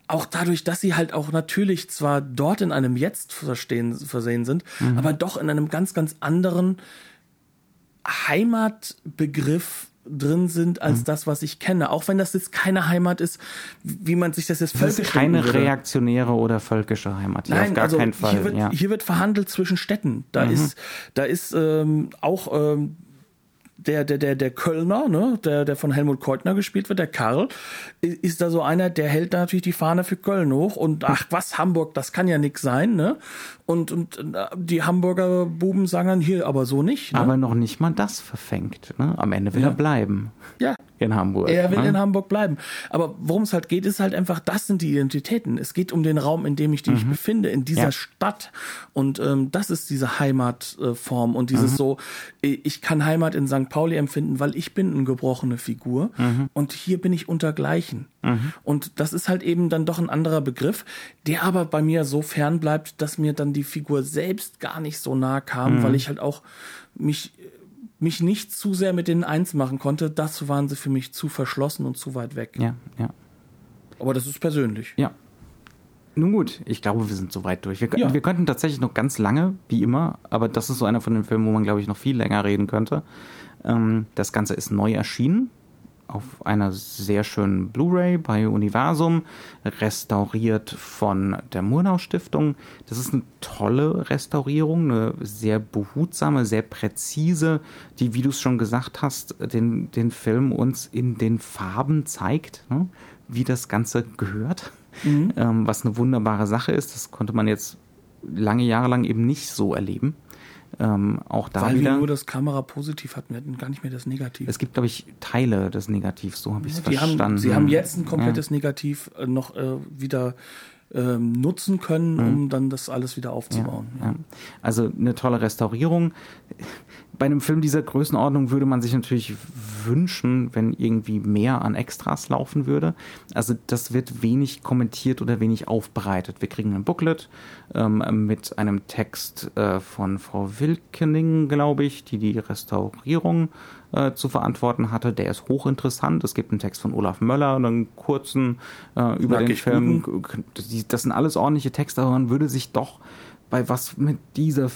auch dadurch, dass sie halt auch natürlich zwar dort in einem Jetzt verstehen, versehen sind, mhm. aber doch in einem ganz, ganz anderen Heimatbegriff drin sind als mhm. das, was ich kenne. Auch wenn das jetzt keine Heimat ist, wie man sich das jetzt völkisch Das ist keine würde. reaktionäre oder völkische Heimat. Hier Nein, auf gar also keinen Fall. Hier wird, ja. hier wird verhandelt zwischen Städten. Da mhm. ist, da ist ähm, auch ähm, der, der, der, der Kölner, ne, der, der von Helmut Keutner gespielt wird, der Karl, ist da so einer, der hält da natürlich die Fahne für Köln hoch und ach was, Hamburg, das kann ja nix sein, ne? Und, und äh, die Hamburger Buben sagen dann hier aber so nicht. Ne? Aber noch nicht mal das verfängt, ne? Am Ende will ja. er bleiben. Ja, in Hamburg. Er will ne? in Hamburg bleiben. Aber worum es halt geht, ist halt einfach, das sind die Identitäten. Es geht um den Raum, in dem ich mich mhm. befinde, in dieser ja. Stadt. Und ähm, das ist diese Heimatform äh, und dieses mhm. so, ich kann Heimat in St. Pauli empfinden, weil ich bin eine gebrochene Figur mhm. und hier bin ich untergleichen. Mhm. Und das ist halt eben dann doch ein anderer Begriff, der aber bei mir so fern bleibt, dass mir dann die Figur selbst gar nicht so nah kam, mhm. weil ich halt auch mich mich nicht zu sehr mit denen eins machen konnte. Dazu waren sie für mich zu verschlossen und zu weit weg. Ja, ja. Aber das ist persönlich. Ja. Nun gut, ich glaube, wir sind so weit durch. Wir, ja. wir könnten tatsächlich noch ganz lange, wie immer, aber das ist so einer von den Filmen, wo man, glaube ich, noch viel länger reden könnte. Ähm, das Ganze ist neu erschienen auf einer sehr schönen Blu-ray bei Universum, restauriert von der Murnau Stiftung. Das ist eine tolle Restaurierung, eine sehr behutsame, sehr präzise, die, wie du es schon gesagt hast, den, den Film uns in den Farben zeigt, ne? wie das Ganze gehört. Mhm. Ähm, was eine wunderbare Sache ist. Das konnte man jetzt lange Jahre lang eben nicht so erleben. Ähm, auch da Weil wieder. wir nur das Kamera positiv hatten, wir hatten gar nicht mehr das Negativ. Es gibt, glaube ich, Teile des Negativs, so habe ich es ja, verstanden. Haben, sie haben jetzt ein komplettes ja. Negativ äh, noch äh, wieder ähm, nutzen können, mhm. um dann das alles wieder aufzubauen. Ja, ja. Also eine tolle Restaurierung. Bei einem Film dieser Größenordnung würde man sich natürlich wünschen, wenn irgendwie mehr an Extras laufen würde. Also das wird wenig kommentiert oder wenig aufbereitet. Wir kriegen ein Booklet ähm, mit einem Text äh, von Frau Wilkening, glaube ich, die die Restaurierung äh, zu verantworten hatte. Der ist hochinteressant. Es gibt einen Text von Olaf Möller, einen kurzen äh, über Mag den Film. Guten. Das sind alles ordentliche Texte, aber man würde sich doch bei was mit dieser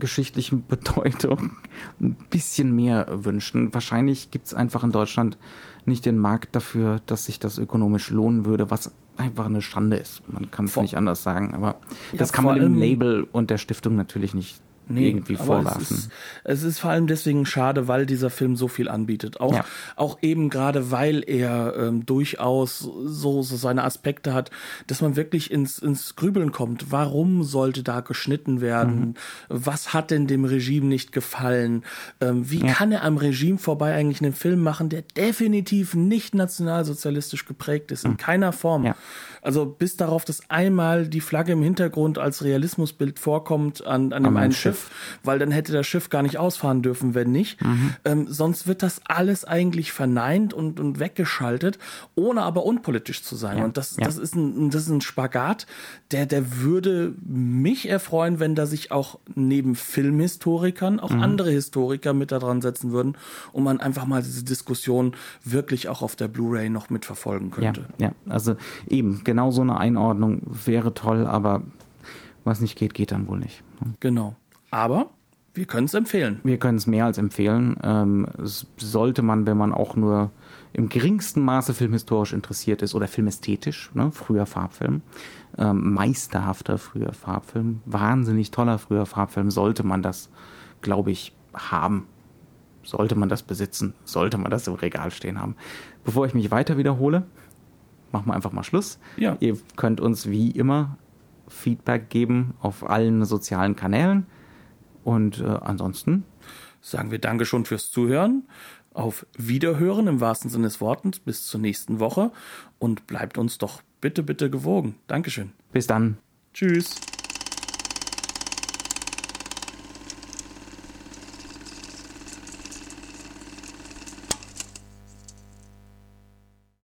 filmgeschichtlichen Bedeutung ein bisschen mehr wünschen. Wahrscheinlich gibt es einfach in Deutschland nicht den Markt dafür, dass sich das ökonomisch lohnen würde, was einfach eine Schande ist. Man kann es nicht anders sagen, aber Ja, das kann man dem allem- Label und der Stiftung natürlich nicht irgendwie aber vorwerfen. Es ist, es ist vor allem deswegen schade, weil dieser Film so viel anbietet. Auch, Ja. auch eben gerade, weil er ähm, durchaus so, so seine Aspekte hat, dass man wirklich ins, ins Grübeln kommt. Warum sollte da geschnitten werden? Was hat denn dem Regime nicht gefallen? Ähm, wie kann er am Regime vorbei eigentlich einen Film machen, der definitiv nicht nationalsozialistisch geprägt ist, in keiner Form? Ja. Also bis darauf, dass einmal die Flagge im Hintergrund als Realismusbild vorkommt an, an dem einem einen Schiff. Schiff, weil dann hätte das Schiff gar nicht ausfahren dürfen, wenn nicht. Ähm, sonst wird das alles eigentlich verneint und, und weggeschaltet, ohne aber unpolitisch zu sein. Ja, Und das, ja. das, ist ein, das ist ein Spagat, der, der würde mich erfreuen, wenn da sich auch neben Filmhistorikern auch andere Historiker mit da dran setzen würden und man einfach mal diese Diskussion wirklich auch auf der Blu-ray noch mitverfolgen Ja, könnte. ja, also eben, genau so eine Einordnung wäre toll, aber was nicht geht, geht dann wohl nicht. Genau. Aber wir können es empfehlen. Wir können es mehr als empfehlen. Ähm, sollte man, wenn man auch nur im geringsten Maße filmhistorisch interessiert ist oder filmästhetisch, ne, früher Farbfilm, ähm, meisterhafter früher Farbfilm, wahnsinnig toller früher Farbfilm, sollte man das, glaube ich, haben. Sollte man das besitzen, sollte man das im Regal stehen haben. Bevor ich mich weiter wiederhole, machen wir einfach mal Schluss. Ja. Ihr könnt uns wie immer Feedback geben auf allen sozialen Kanälen. Und äh, ansonsten sagen wir Dankeschön fürs Zuhören. Auf Wiederhören im wahrsten Sinne des Wortes bis zur nächsten Woche und bleibt uns doch bitte, bitte gewogen. Dankeschön. bis dann. Tschüss.